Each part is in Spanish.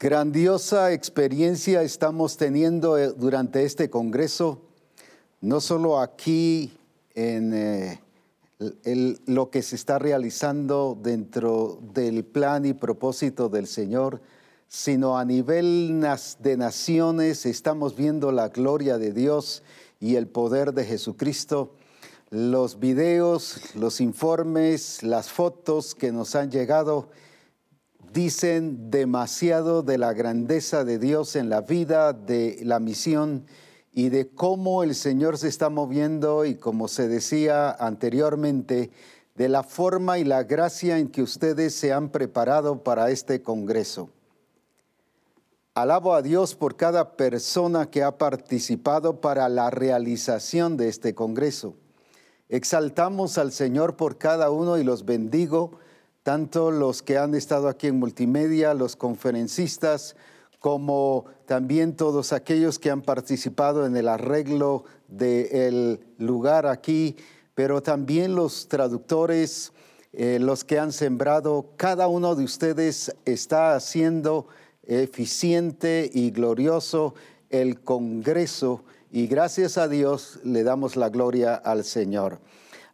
Grandiosa experiencia estamos teniendo eh, durante este Congreso, no solo aquí en eh, lo que se está realizando dentro del plan y propósito del Señor, sino a nivel de naciones estamos viendo la gloria de Dios y el poder de Jesucristo. Los videos, los informes, las fotos que nos han llegado, dicen demasiado de la grandeza de Dios en la vida, de la misión y de cómo el Señor se está moviendo y como se decía anteriormente, de la forma y la gracia en que ustedes se han preparado para este Congreso. Alabo a Dios por cada persona que ha participado para la realización de este Congreso. Exaltamos al Señor por cada uno y los bendigo tanto los que han estado aquí en multimedia, los conferencistas, como también todos aquellos que han participado en el arreglo del lugar aquí, pero también los traductores, eh, los que han sembrado, cada uno de ustedes está haciendo eficiente y glorioso el Congreso y gracias a Dios le damos la gloria al Señor.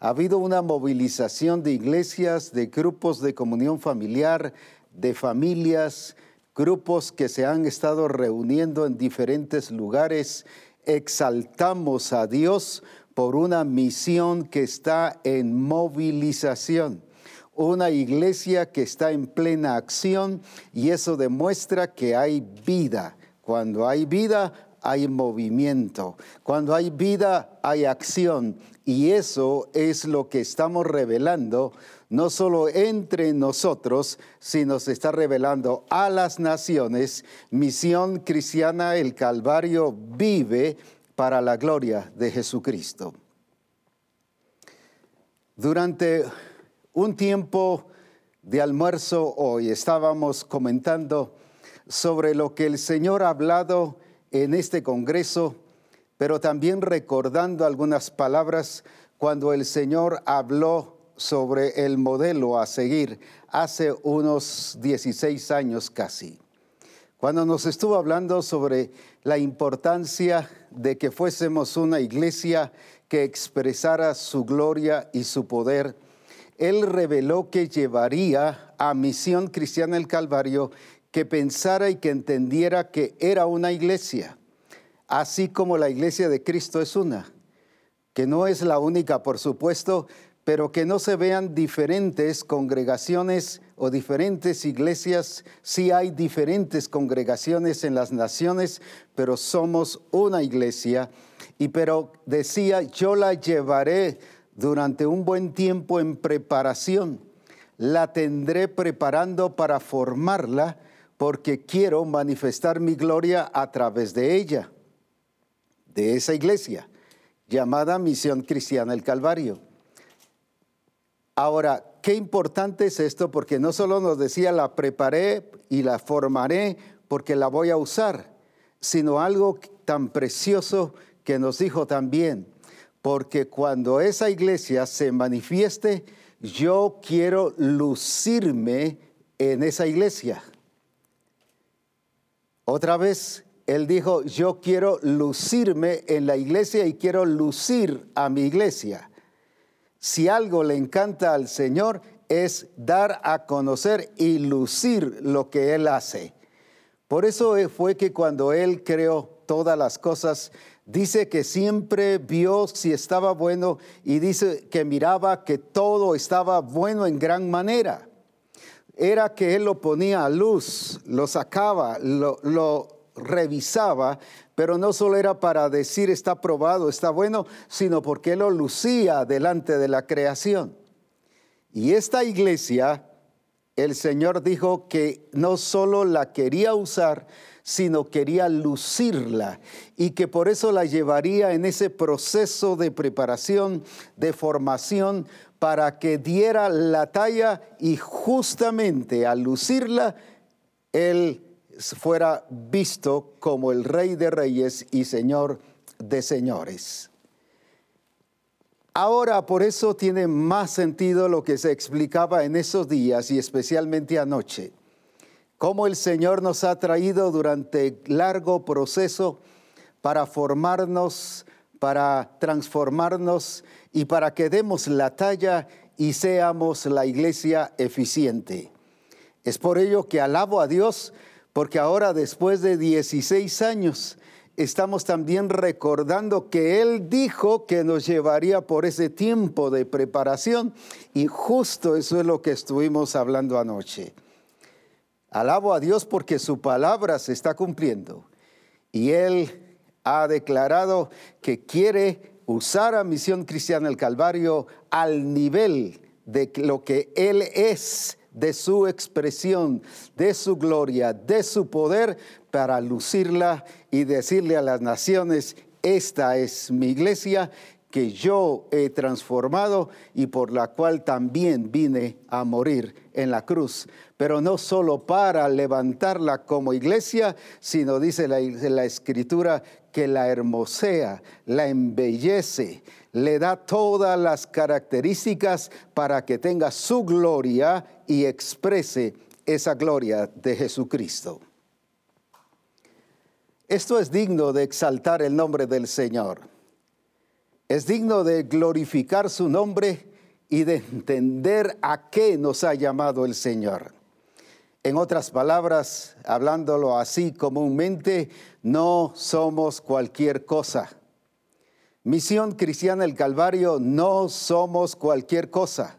Ha habido una movilización de iglesias, de grupos de comunión familiar, de familias, grupos que se han estado reuniendo en diferentes lugares. Exaltamos a Dios por una misión que está en movilización una iglesia que está en plena acción y eso demuestra que hay vida. Cuando hay vida, hay movimiento. Cuando hay vida, hay acción. Y eso es lo que estamos revelando, no solo entre nosotros, sino se está revelando a las naciones. Misión cristiana, el Calvario vive para la gloria de Jesucristo. Durante un tiempo de almuerzo hoy estábamos comentando sobre lo que el Señor ha hablado en este Congreso pero también recordando algunas palabras cuando el Señor habló sobre el modelo a seguir hace unos 16 años casi. Cuando nos estuvo hablando sobre la importancia de que fuésemos una iglesia que expresara su gloria y su poder, Él reveló que llevaría a Misión Cristiana el Calvario que pensara y que entendiera que era una iglesia así como la iglesia de Cristo es una, que no es la única, por supuesto, pero que no se vean diferentes congregaciones o diferentes iglesias. Sí hay diferentes congregaciones en las naciones, pero somos una iglesia. Y pero decía, yo la llevaré durante un buen tiempo en preparación. La tendré preparando para formarla porque quiero manifestar mi gloria a través de ella de esa iglesia llamada Misión Cristiana el Calvario. Ahora, qué importante es esto porque no solo nos decía la preparé y la formaré porque la voy a usar, sino algo tan precioso que nos dijo también, porque cuando esa iglesia se manifieste, yo quiero lucirme en esa iglesia. Otra vez, él dijo, yo quiero lucirme en la iglesia y quiero lucir a mi iglesia. Si algo le encanta al Señor es dar a conocer y lucir lo que Él hace. Por eso fue que cuando Él creó todas las cosas, dice que siempre vio si estaba bueno y dice que miraba que todo estaba bueno en gran manera. Era que Él lo ponía a luz, lo sacaba, lo, revisaba, pero no solo era para decir está probado, está bueno, sino porque lo lucía delante de la creación. Y esta iglesia, el Señor dijo que no solo la quería usar, sino quería lucirla y que por eso la llevaría en ese proceso de preparación, de formación, para que diera la talla y justamente al lucirla, Él fuera visto como el rey de reyes y señor de señores. Ahora por eso tiene más sentido lo que se explicaba en esos días y especialmente anoche. cómo el Señor nos ha traído durante largo proceso para formarnos, para transformarnos y para que demos la talla y seamos la iglesia eficiente. Es por ello que alabo a Dios, porque ahora después de 16 años estamos también recordando que Él dijo que nos llevaría por ese tiempo de preparación y justo eso es lo que estuvimos hablando anoche. Alabo a Dios porque su palabra se está cumpliendo y Él ha declarado que quiere usar a Misión Cristiana el Calvario al nivel de lo que Él es, de su expresión, de su gloria, de su poder, para lucirla y decirle a las naciones, esta es mi iglesia que yo he transformado y por la cual también vine a morir en la cruz. Pero no solo para levantarla como iglesia, sino dice la, la escritura que la hermosea, la embellece, le da todas las características para que tenga su gloria y exprese esa gloria de Jesucristo. Esto es digno de exaltar el nombre del Señor. Es digno de glorificar su nombre y de entender a qué nos ha llamado el Señor. En otras palabras, hablándolo así comúnmente, no somos cualquier cosa. Misión Cristiana el Calvario, no somos cualquier cosa.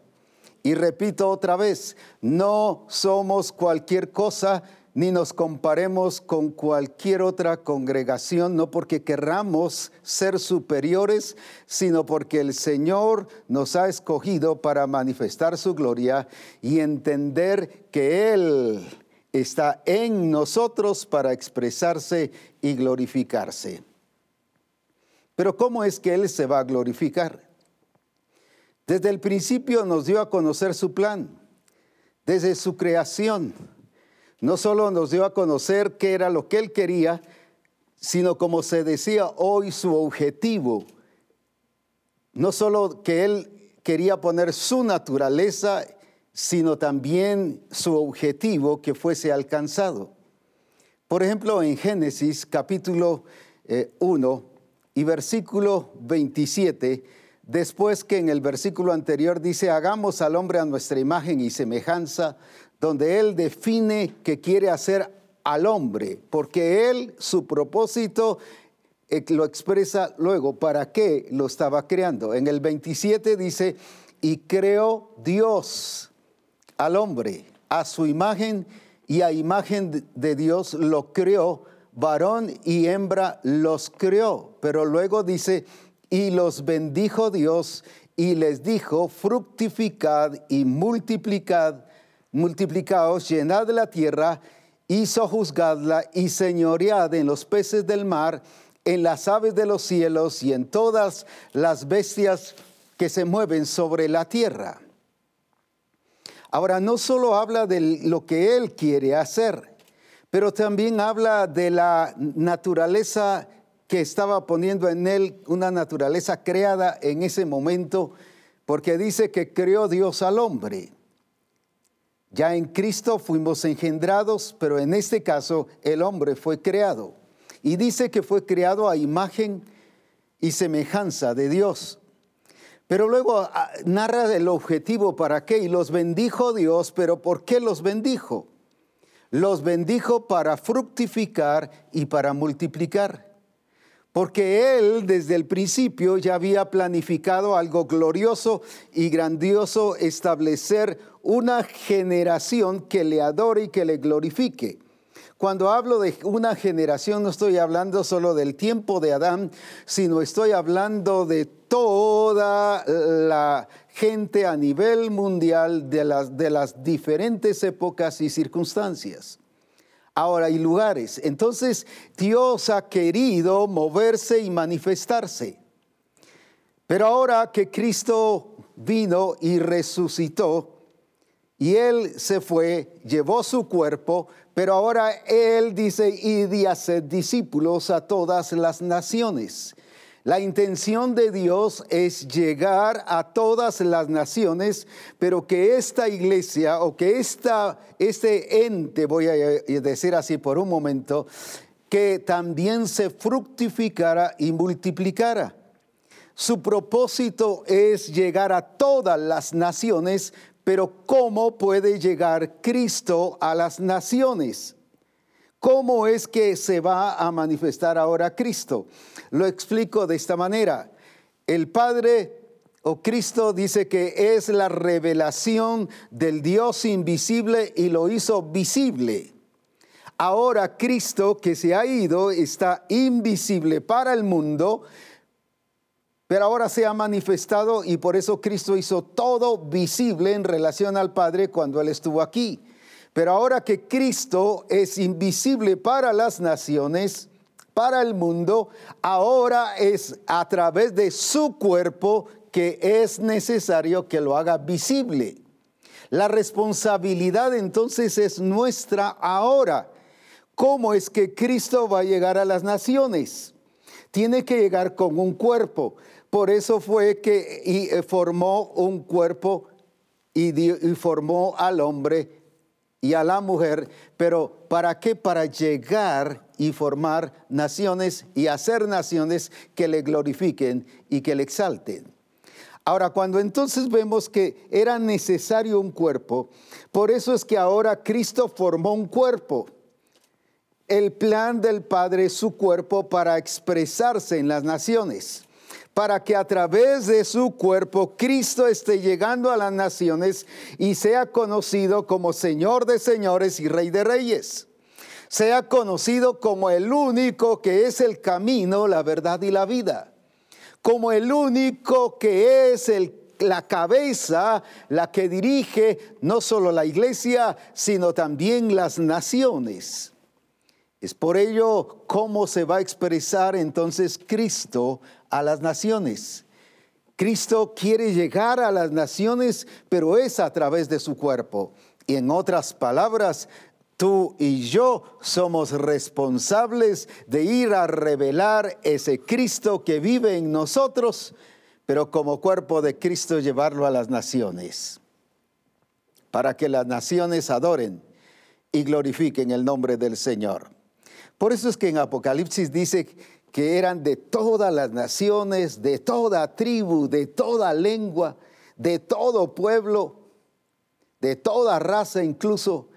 Y repito otra vez, no somos cualquier cosa ni nos comparemos con cualquier otra congregación, no porque querramos ser superiores, sino porque el Señor nos ha escogido para manifestar su gloria y entender que Él está en nosotros para expresarse y glorificarse. Pero ¿cómo es que Él se va a glorificar? Desde el principio nos dio a conocer su plan, desde su creación no solo nos dio a conocer qué era lo que él quería, sino como se decía hoy su objetivo. No solo que él quería poner su naturaleza, sino también su objetivo que fuese alcanzado. Por ejemplo, en Génesis capítulo 1 eh, y versículo 27, después que en el versículo anterior dice, hagamos al hombre a nuestra imagen y semejanza, donde él define que quiere hacer al hombre, porque él, su propósito, eh, lo expresa luego, ¿para qué lo estaba creando? En el 27 dice, y creó Dios al hombre, a su imagen y a imagen de Dios lo creó, varón y hembra los creó, pero luego dice, y los bendijo Dios y les dijo, fructificad y multiplicad multiplicaos, llenad la tierra y sojuzgadla y señoread en los peces del mar, en las aves de los cielos y en todas las bestias que se mueven sobre la tierra. Ahora, no solo habla de lo que Él quiere hacer, pero también habla de la naturaleza que estaba poniendo en Él, una naturaleza creada en ese momento, porque dice que creó Dios al hombre. Ya en Cristo fuimos engendrados, pero en este caso el hombre fue creado. Y dice que fue creado a imagen y semejanza de Dios. Pero luego ah, narra el objetivo para qué. Y los bendijo Dios, pero ¿por qué los bendijo? Los bendijo para fructificar y para multiplicar. Porque Él desde el principio ya había planificado algo glorioso y grandioso, establecer una generación que le adore y que le glorifique. Cuando hablo de una generación no estoy hablando solo del tiempo de Adán, sino estoy hablando de toda la gente a nivel mundial de las, de las diferentes épocas y circunstancias. Ahora, y lugares. Entonces, Dios ha querido moverse y manifestarse. Pero ahora que Cristo vino y resucitó, y él se fue, llevó su cuerpo, pero ahora él dice, y de hacer discípulos a todas las naciones. La intención de Dios es llegar a todas las naciones, pero que esta iglesia o que esta, este ente, voy a decir así por un momento, que también se fructificara y multiplicara. Su propósito es llegar a todas las naciones, pero ¿cómo puede llegar Cristo a las naciones? ¿Cómo es que se va a manifestar ahora Cristo? Lo explico de esta manera. El Padre o Cristo dice que es la revelación del Dios invisible y lo hizo visible. Ahora Cristo que se ha ido está invisible para el mundo, pero ahora se ha manifestado y por eso Cristo hizo todo visible en relación al Padre cuando Él estuvo aquí. Pero ahora que Cristo es invisible para las naciones, para el mundo, ahora es a través de su cuerpo que es necesario que lo haga visible. La responsabilidad entonces es nuestra ahora. ¿Cómo es que Cristo va a llegar a las naciones? Tiene que llegar con un cuerpo. Por eso fue que eh, formó un cuerpo y, formó al hombre y a la mujer. Pero ¿para qué? Para llegar y formar naciones y hacer naciones que le glorifiquen y que le exalten. Ahora, cuando entonces vemos que era necesario un cuerpo, por eso es que ahora Cristo formó un cuerpo. El plan del Padre es su cuerpo para expresarse en las naciones para que a través de su cuerpo Cristo esté llegando a las naciones y sea conocido como Señor de señores y Rey de reyes. Sea conocido como el único que es el camino, la verdad y la vida. Como el único que es la cabeza, la que dirige no solo la iglesia, sino también las naciones. Es por ello cómo se va a expresar entonces Cristo a las naciones. Cristo quiere llegar a las naciones, pero es a través de su cuerpo. Y en otras palabras, tú y yo somos responsables de ir a revelar ese Cristo que vive en nosotros, pero como cuerpo de Cristo llevarlo a las naciones, para que las naciones adoren y glorifiquen el nombre del Señor. Por eso es que en Apocalipsis dice que eran de todas las naciones, de toda tribu, de toda lengua, de todo pueblo, de toda raza incluso,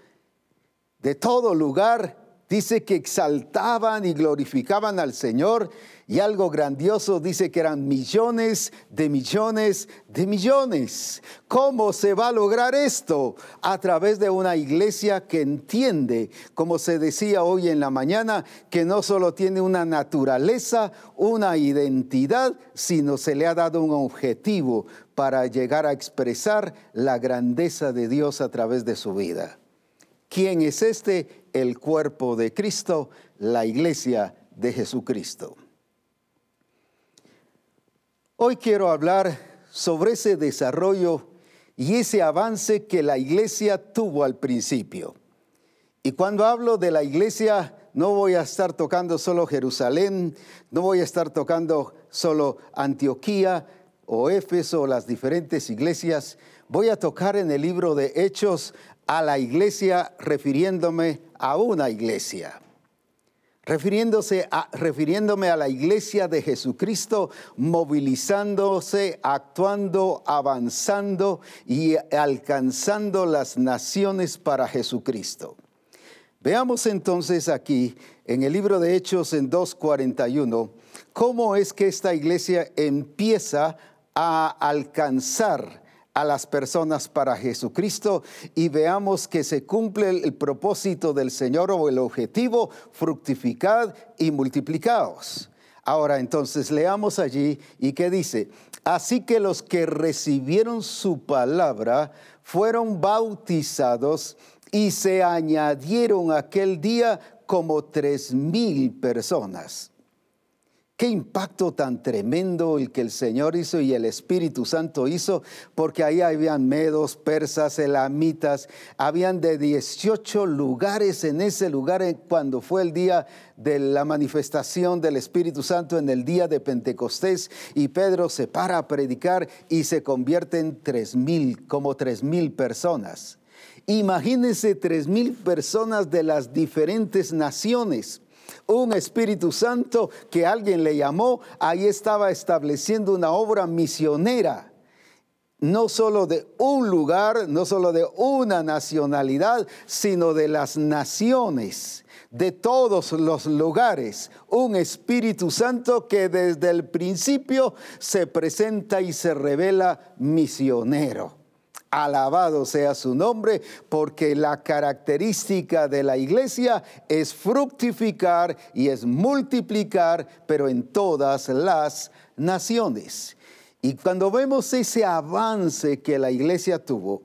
de todo lugar. Dice que exaltaban y glorificaban al Señor y algo grandioso dice que eran millones de millones de millones. ¿Cómo se va a lograr esto? A través de una iglesia que entiende, como se decía hoy en la mañana, que no solo tiene una naturaleza, una identidad, sino se le ha dado un objetivo para llegar a expresar la grandeza de Dios a través de su vida. ¿Quién es este? El cuerpo de Cristo, la iglesia de Jesucristo. Hoy quiero hablar sobre ese desarrollo y ese avance que la iglesia tuvo al principio. Y cuando hablo de la iglesia, no voy a estar tocando solo Jerusalén, no voy a estar tocando solo Antioquía o Éfeso o las diferentes iglesias. Voy a tocar en el libro de Hechos a la iglesia refiriéndome a una iglesia refiriéndose a, refiriéndome a la iglesia de Jesucristo, movilizándose, actuando, avanzando y alcanzando las naciones para Jesucristo. Veamos entonces aquí en el libro de Hechos en 2.41 cómo es que esta iglesia empieza a alcanzar a las personas para Jesucristo y veamos que se cumple el, propósito del Señor o el objetivo, fructificad y multiplicaos. Ahora entonces leamos allí y que dice, así que los que recibieron su palabra fueron bautizados y se añadieron aquel día como tres mil personas. Qué impacto tan tremendo el que el Señor hizo y el Espíritu Santo hizo, porque ahí habían medos, persas, elamitas, habían de 18 lugares en ese lugar cuando fue el día de la manifestación del Espíritu Santo en el día de Pentecostés y Pedro se para a predicar y se convierte en tres mil, como tres mil personas. Imagínense tres mil personas de las diferentes naciones un Espíritu Santo que alguien le llamó, ahí estaba estableciendo una obra misionera no solo de un lugar, no solo de una nacionalidad, sino de las naciones, de todos los lugares. Un Espíritu Santo que desde el principio se presenta y se revela misionero. Alabado sea su nombre, porque la característica de la iglesia es fructificar y es multiplicar, pero en todas las naciones. Y cuando vemos ese avance que la iglesia tuvo,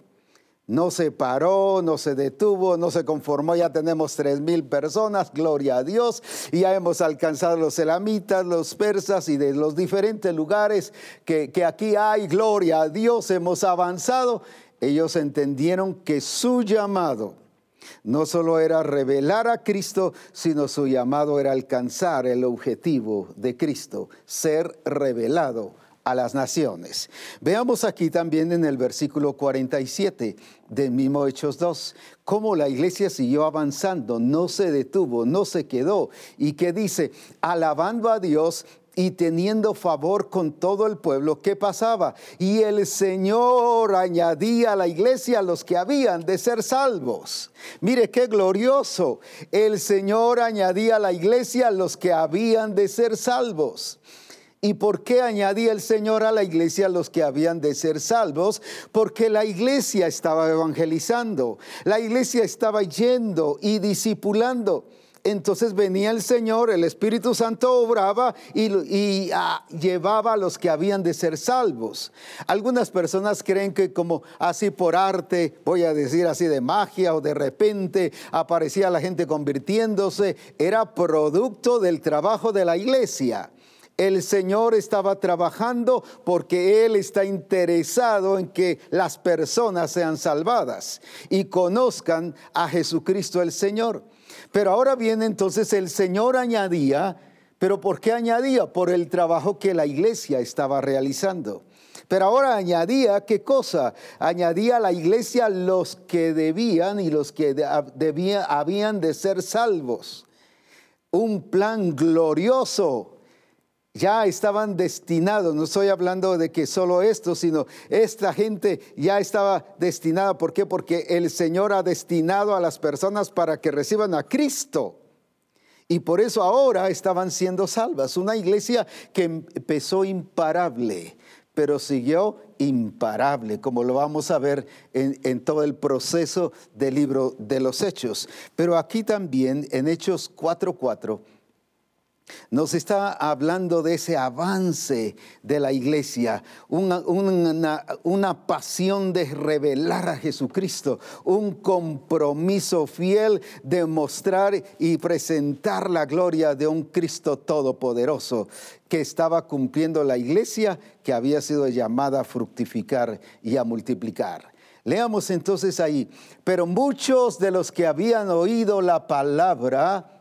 no se paró, no se detuvo, no se conformó, ya tenemos tres mil personas, gloria a Dios, y ya hemos alcanzado los elamitas, los persas y de los diferentes lugares que, que aquí hay, gloria a Dios, hemos avanzado. Ellos entendieron que su llamado no solo era revelar a Cristo, sino su llamado era alcanzar el objetivo de Cristo, ser revelado a las naciones. Veamos aquí también en el versículo 47 de mismo Hechos 2, cómo la iglesia siguió avanzando, no se detuvo, no se quedó, y que dice, alabando a Dios y teniendo favor con todo el pueblo, ¿qué pasaba? Y el Señor añadía a la iglesia los que habían de ser salvos. Mire qué glorioso. El Señor añadía a la iglesia los que habían de ser salvos. ¿Y por qué añadía el Señor a la iglesia los que habían de ser salvos? Porque la iglesia estaba evangelizando, la iglesia estaba yendo y discipulando. Entonces venía el Señor, el Espíritu Santo obraba y, ah, llevaba a los que habían de ser salvos. Algunas personas creen que como así por arte, voy a decir así de magia o de repente aparecía la gente convirtiéndose, era producto del trabajo de la iglesia. El Señor estaba trabajando porque Él está interesado en que las personas sean salvadas y conozcan a Jesucristo el Señor. Pero ahora viene entonces el Señor añadía, pero ¿por qué añadía? Por el trabajo que la iglesia estaba realizando. Pero ahora añadía, ¿qué cosa? Añadía a la iglesia los que debían y los que habían de ser salvos. Un plan glorioso ya estaban destinados, no estoy hablando de que solo esto, sino esta gente ya estaba destinada. ¿Por qué? Porque el Señor ha destinado a las personas para que reciban a Cristo. Y por eso ahora estaban siendo salvas. Una iglesia que empezó imparable, pero siguió imparable, como lo vamos a ver en, en, todo el proceso del libro de los Hechos. Pero aquí también en Hechos 4.4 nos está hablando de ese avance de la iglesia, una, una, pasión de revelar a Jesucristo, un compromiso fiel de mostrar y presentar la gloria de un Cristo todopoderoso que estaba cumpliendo la iglesia que había sido llamada a fructificar y a multiplicar. Leamos entonces ahí, pero muchos de los que habían oído la palabra,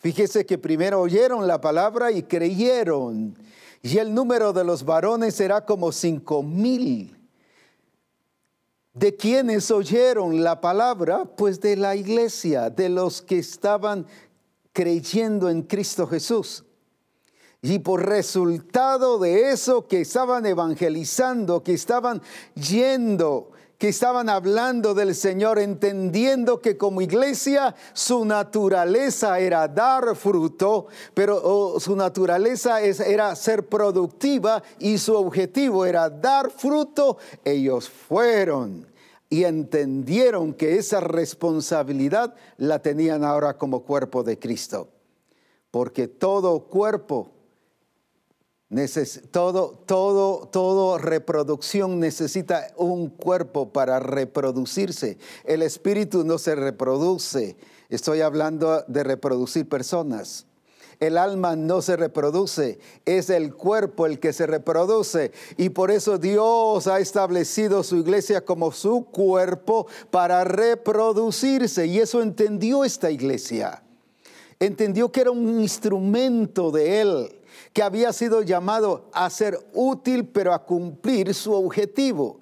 Fíjese que primero oyeron la palabra y creyeron. Y el número de los varones era como cinco mil. ¿De quienes oyeron la palabra? Pues de la iglesia, de los que estaban creyendo en Cristo Jesús. Y por resultado de eso que estaban evangelizando, que estaban yendo que estaban hablando del Señor, entendiendo que como iglesia su naturaleza era dar fruto, pero su naturaleza era ser productiva y su objetivo era dar fruto, ellos fueron y entendieron que esa responsabilidad la tenían ahora como cuerpo de Cristo. Porque todo cuerpo todo, todo, todo reproducción necesita un cuerpo para reproducirse. El espíritu no se reproduce. Estoy hablando de reproducir personas. el alma no se reproduce, es el cuerpo el que se reproduce. Y por eso Dios ha establecido su iglesia como su cuerpo para reproducirse. Y eso entendió esta iglesia. Entendió que era un instrumento de Él, que había sido llamado a ser útil, pero a cumplir su objetivo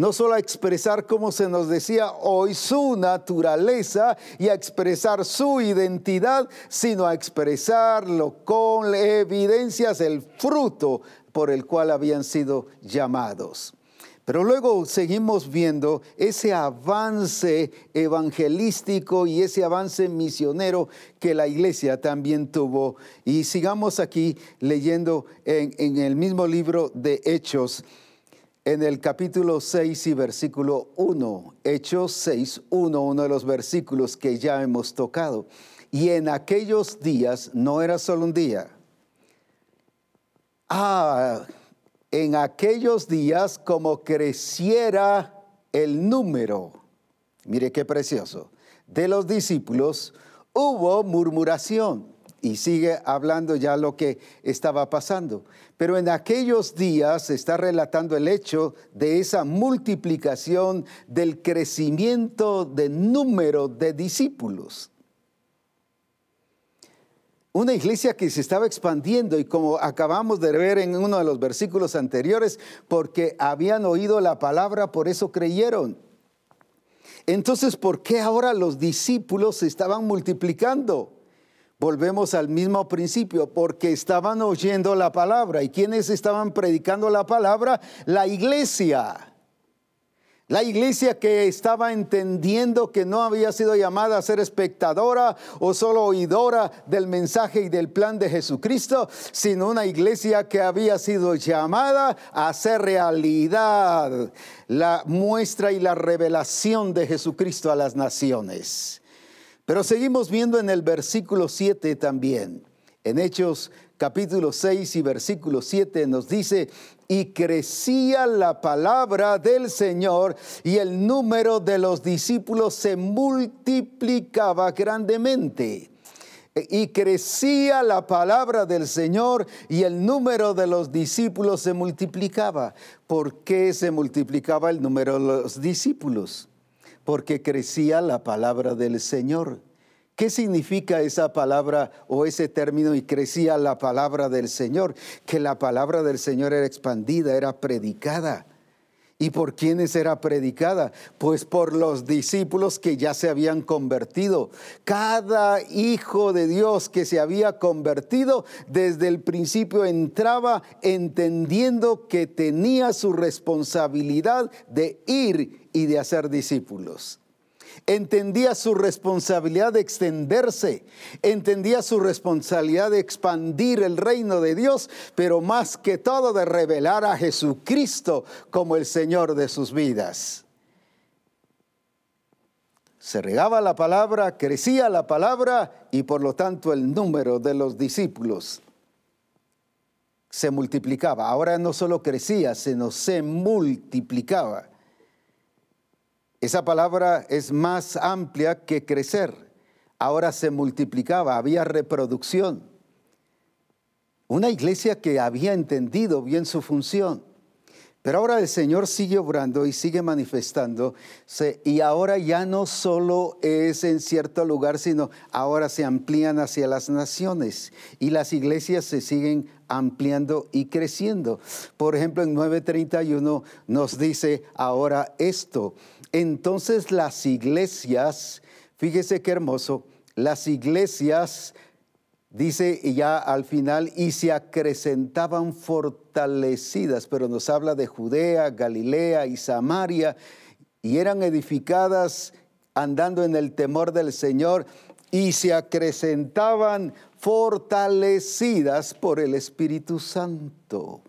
no solo a expresar, como se nos decía hoy, su naturaleza y a expresar su identidad, sino a expresarlo con evidencias, el fruto por el cual habían sido llamados. Pero luego seguimos viendo ese avance evangelístico y ese avance misionero que la iglesia también tuvo. Y sigamos aquí leyendo en, el mismo libro de Hechos en el capítulo 6 y versículo 1, Hechos 6, 1, uno de los versículos que ya hemos tocado. Y en aquellos días, no era solo un día, ah, en aquellos días como creciera el número, mire qué precioso, de los discípulos, hubo murmuración y sigue hablando ya lo que estaba pasando. Pero en aquellos días está relatando el hecho de esa multiplicación del crecimiento de número de discípulos. Una iglesia que se estaba expandiendo y como acabamos de ver en uno de los versículos anteriores, porque habían oído la palabra, por eso creyeron. Entonces, ¿por qué ahora los discípulos se estaban multiplicando? Volvemos al mismo principio, porque estaban oyendo la palabra. ¿Y quiénes estaban predicando la palabra? La iglesia. La iglesia que estaba entendiendo que no había sido llamada a ser espectadora o solo oidora del mensaje y del plan de Jesucristo, sino una iglesia que había sido llamada a hacer realidad la muestra y la revelación de Jesucristo a las naciones. Pero seguimos viendo en el versículo 7 también. En Hechos capítulo 6 y versículo 7 nos dice, y crecía la palabra del Señor y el número de los discípulos se multiplicaba grandemente. Y crecía la palabra del Señor y el número de los discípulos se multiplicaba. ¿Por qué se multiplicaba el número de los discípulos? porque crecía la palabra del Señor. ¿Qué significa esa palabra o ese término y crecía la palabra del Señor? Que la palabra del Señor era expandida, era predicada. ¿Y por quiénes era predicada? Pues por los discípulos que ya se habían convertido. Cada hijo de Dios que se había convertido desde el principio entraba entendiendo que tenía su responsabilidad de ir y de hacer discípulos entendía su responsabilidad de extenderse, entendía su responsabilidad de expandir el reino de Dios, pero más que todo de revelar a Jesucristo como el Señor de sus vidas. Se regaba la palabra, crecía la palabra y por lo tanto el número de los discípulos se multiplicaba. Ahora no solo crecía, sino se multiplicaba. Esa palabra es más amplia que crecer. Ahora se multiplicaba, había reproducción. Una iglesia que había entendido bien su función. Pero ahora el Señor sigue obrando y sigue manifestándose y ahora ya no solo es en cierto lugar, sino ahora se amplían hacia las naciones y las iglesias se siguen ampliando y creciendo. Por ejemplo, en 931 nos dice ahora esto. Entonces las iglesias, fíjese qué hermoso, las iglesias Dice ya al final, y se acrecentaban fortalecidas, pero nos habla de Judea, Galilea y Samaria, y eran edificadas andando en el temor del Señor, y se acrecentaban fortalecidas por el Espíritu Santo.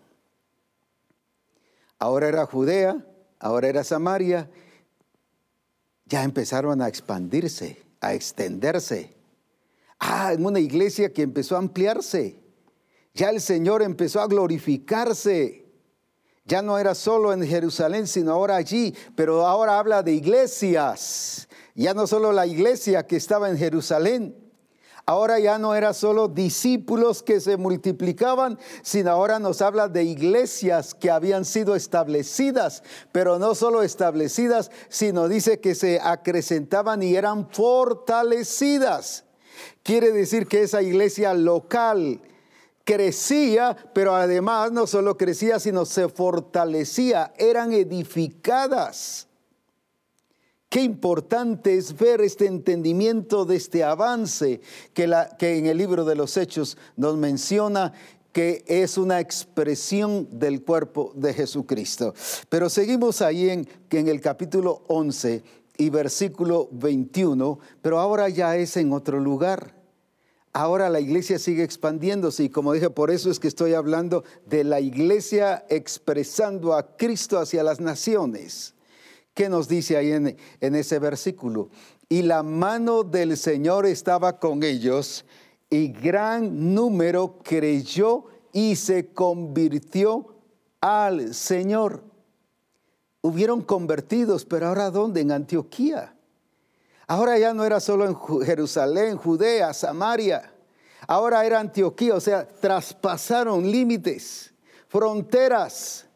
Ahora era Judea, ahora era Samaria, ya empezaron a expandirse, a extenderse Ah, en una iglesia que empezó a ampliarse. Ya el Señor empezó a glorificarse. Ya no era solo en Jerusalén, sino ahora allí, pero ahora habla de iglesias. Ya no solo la iglesia que estaba en Jerusalén, Ahora ya no era solo discípulos que se multiplicaban, sino ahora nos habla de iglesias que habían sido establecidas, pero no solo establecidas, sino dice que se acrecentaban y eran fortalecidas. Quiere decir que esa iglesia local crecía, pero además no solo crecía, sino se fortalecía, eran edificadas. Qué importante es ver este entendimiento de este avance que, en el libro de los Hechos nos menciona que es una expresión del cuerpo de Jesucristo. Pero seguimos ahí en, en el capítulo 11 y versículo 21, pero ahora ya es en otro lugar. Ahora la iglesia sigue expandiéndose y como dije, por eso es que estoy hablando de la iglesia expresando a Cristo hacia las naciones. ¿Qué nos dice ahí en, ese versículo? Y la mano del Señor estaba con ellos y gran número creyó y se convirtió al Señor. Hubieron convertidos, pero ahora ¿dónde? En Antioquía. Ahora ya no era solo en Jerusalén, Judea, Samaria. Ahora era Antioquía, o sea, traspasaron límites, fronteras,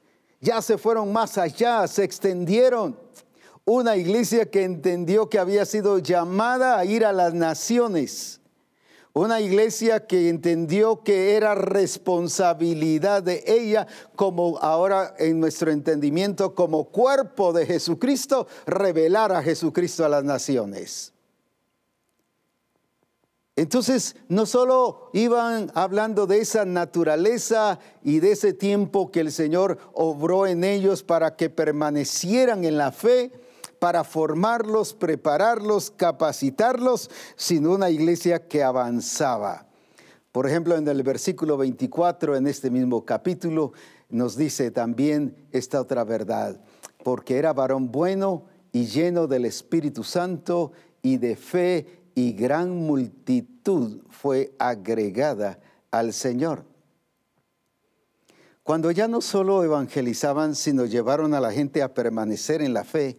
ya se fueron más allá, se extendieron una iglesia que entendió que había sido llamada a ir a las naciones. Una iglesia que entendió que era responsabilidad de ella, como ahora en nuestro entendimiento, como cuerpo de Jesucristo, revelar a Jesucristo a las naciones. Entonces, no solo iban hablando de esa naturaleza y de ese tiempo que el Señor obró en ellos para que permanecieran en la fe, para formarlos, prepararlos, capacitarlos, sino una iglesia que avanzaba. Por ejemplo, en el versículo 24, en este mismo capítulo, nos dice también esta otra verdad, porque era varón bueno y lleno del Espíritu Santo y de fe y gran multitud fue agregada al Señor. Cuando ya no solo evangelizaban, sino llevaron a la gente a permanecer en la fe,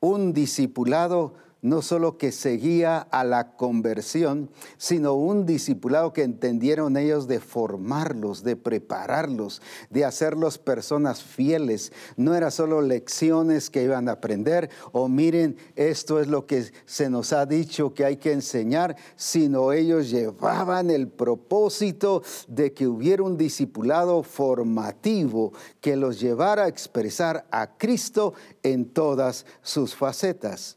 un discipulado no solo que seguía a la conversión, sino un discipulado que entendieron ellos de formarlos, de prepararlos, de hacerlos personas fieles. No era solo lecciones que iban a aprender o miren, esto es lo que se nos ha dicho que hay que enseñar, sino ellos llevaban el propósito de que hubiera un discipulado formativo que los llevara a expresar a Cristo en todas sus facetas.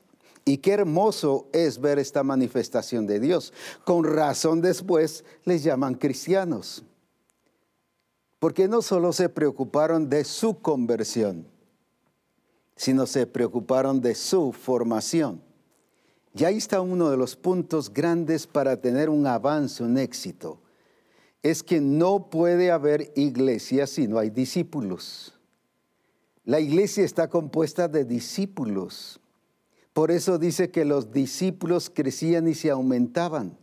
Y qué hermoso es ver esta manifestación de Dios. Con razón después les llaman cristianos. Porque no solo se preocuparon de su conversión, sino se preocuparon de su formación. Y ahí está uno de los puntos grandes para tener un avance, un éxito. Es que no puede haber iglesia si no hay discípulos. La iglesia está compuesta de discípulos. Por eso dice que los discípulos crecían y se aumentaban.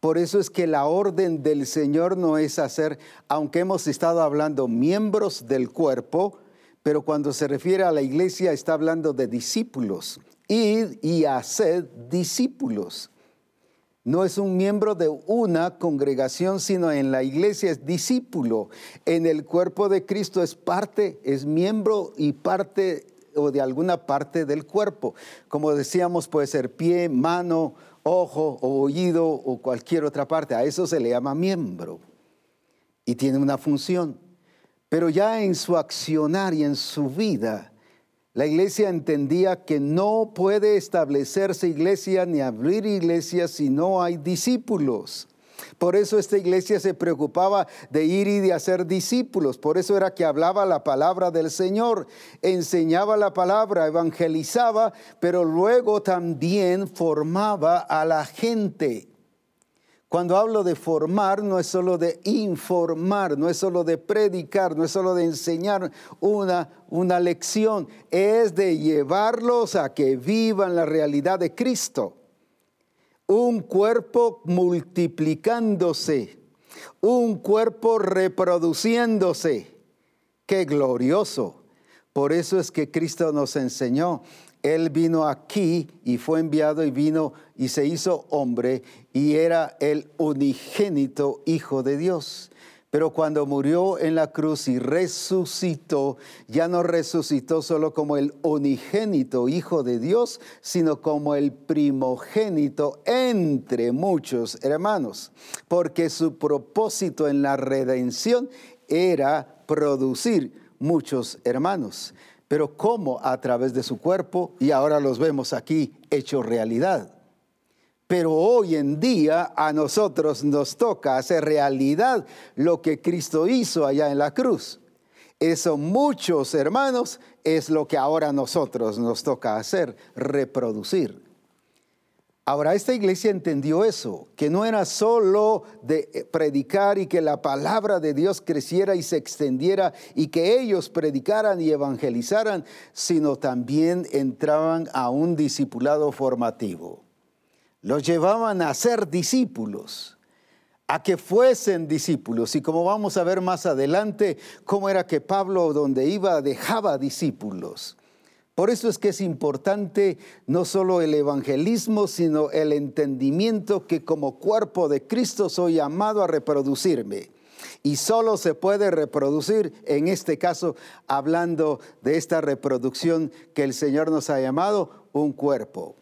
Por eso es que la orden del Señor no es hacer, aunque hemos estado hablando miembros del cuerpo, pero cuando se refiere a la iglesia está hablando de discípulos. Id y hacer discípulos. No es un miembro de una congregación, sino en la iglesia es discípulo. En el cuerpo de Cristo es parte, es miembro y parte o de alguna parte del cuerpo. Como decíamos, puede ser pie, mano, ojo o oído o cualquier otra parte. A eso se le llama miembro y tiene una función. Pero ya en su accionar y en su vida, la iglesia entendía que no puede establecerse iglesia ni abrir iglesia si no hay discípulos. Por eso esta iglesia se preocupaba de ir y de hacer discípulos. Por eso era que hablaba la palabra del Señor, enseñaba la palabra, evangelizaba, pero luego también formaba a la gente. Cuando hablo de formar, no es solo de informar, no es solo de predicar, no es solo de enseñar una, una lección, es de llevarlos a que vivan la realidad de Cristo un cuerpo multiplicándose, un cuerpo reproduciéndose. Qué glorioso. Por eso es que Cristo nos enseñó Él vino aquí y fue enviado y vino y se hizo hombre y era el unigénito Hijo de Dios. Pero cuando murió en la cruz y resucitó, ya no resucitó solo como el unigénito Hijo de Dios, sino como el primogénito entre muchos hermanos, porque su propósito en la redención era producir muchos hermanos. Pero ¿cómo? A través de su cuerpo, y ahora los vemos aquí hecho realidad. Pero hoy en día a nosotros nos toca hacer realidad lo que Cristo hizo allá en la cruz. Eso muchos hermanos es lo que ahora nosotros nos toca hacer, reproducir. Ahora, esta iglesia entendió eso, que no era solo de eh, predicar y que la palabra de Dios creciera y se extendiera y que ellos predicaran y evangelizaran, sino también entraban a un discipulado formativo los llevaban a ser discípulos, a que fuesen discípulos. Y como vamos a ver más adelante, cómo era que Pablo donde iba dejaba discípulos. Por eso es que es importante no solo el evangelismo, sino el entendimiento que como cuerpo de Cristo soy llamado a reproducirme. Y solo se puede reproducir, en este caso, hablando de esta reproducción que el Señor nos ha llamado, un cuerpo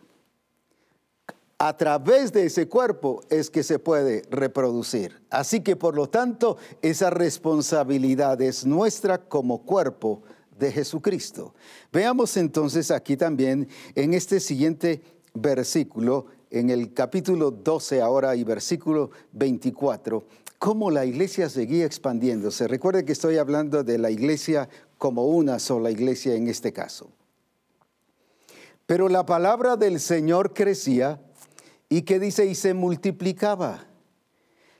a través de ese cuerpo es que se puede reproducir. Así que por lo tanto, esa responsabilidad es nuestra como cuerpo de Jesucristo. Veamos entonces aquí también en este siguiente versículo, en el capítulo 12 ahora y versículo 24, cómo la iglesia seguía expandiéndose. Recuerde que estoy hablando de la iglesia como una sola iglesia en este caso. Pero la palabra del Señor crecía ¿Y qué dice? Y se multiplicaba.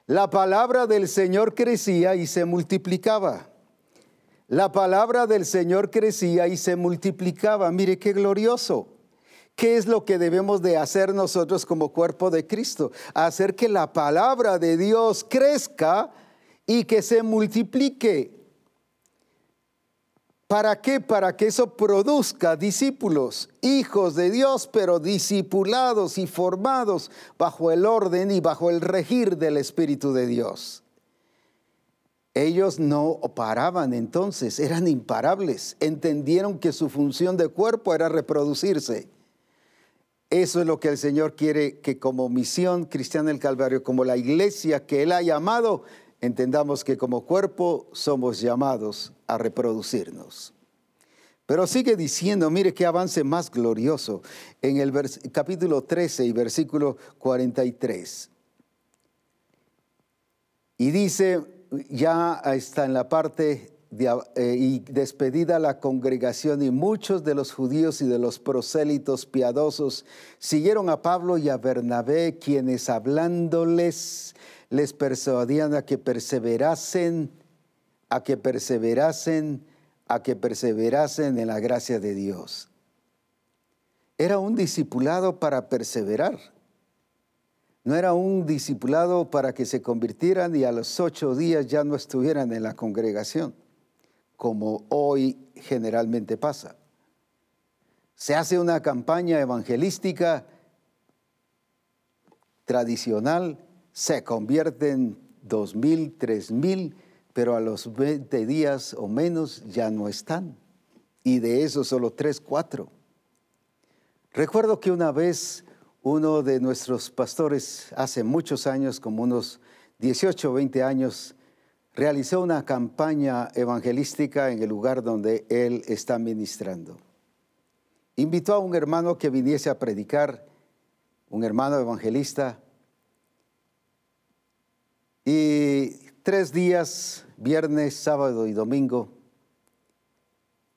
La palabra del Señor crecía y se multiplicaba. La palabra del Señor crecía y se multiplicaba. Mire qué glorioso. ¿Qué es lo que debemos de hacer nosotros como cuerpo de Cristo? Hacer que la palabra de Dios crezca y que se multiplique. ¿Para qué? Para que eso produzca discípulos, hijos de Dios, pero discipulados y formados bajo el orden y bajo el regir del Espíritu de Dios. Ellos no paraban entonces, eran imparables, entendieron que su función de cuerpo era reproducirse. Eso es lo que el Señor quiere que como misión cristiana del Calvario, como la iglesia que Él ha llamado, entendamos que como cuerpo somos llamados a reproducirnos. Pero sigue diciendo, mire qué avance más glorioso en el capítulo 13 y versículo 43. Y dice, ya está en la parte eh, y despedida la congregación y muchos de los judíos y de los prosélitos piadosos siguieron a Pablo y a Bernabé, quienes hablándoles les persuadían a que perseverasen, a que perseverasen, a que perseverasen en la gracia de Dios. Era un discipulado para perseverar. No era un discipulado para que se convirtieran y a los ocho días ya no estuvieran en la congregación, como hoy generalmente pasa. Se hace una campaña evangelística tradicional se convierten dos mil, tres mil, pero a los 20 días o menos ya no están. Y de esos solo tres, cuatro. Recuerdo que una vez uno de nuestros pastores, hace muchos años, como unos 18 o 20 años, realizó una campaña evangelística en el lugar donde él está ministrando. Invitó a un hermano que viniese a predicar, un hermano evangelista, y tres días, viernes, sábado y domingo,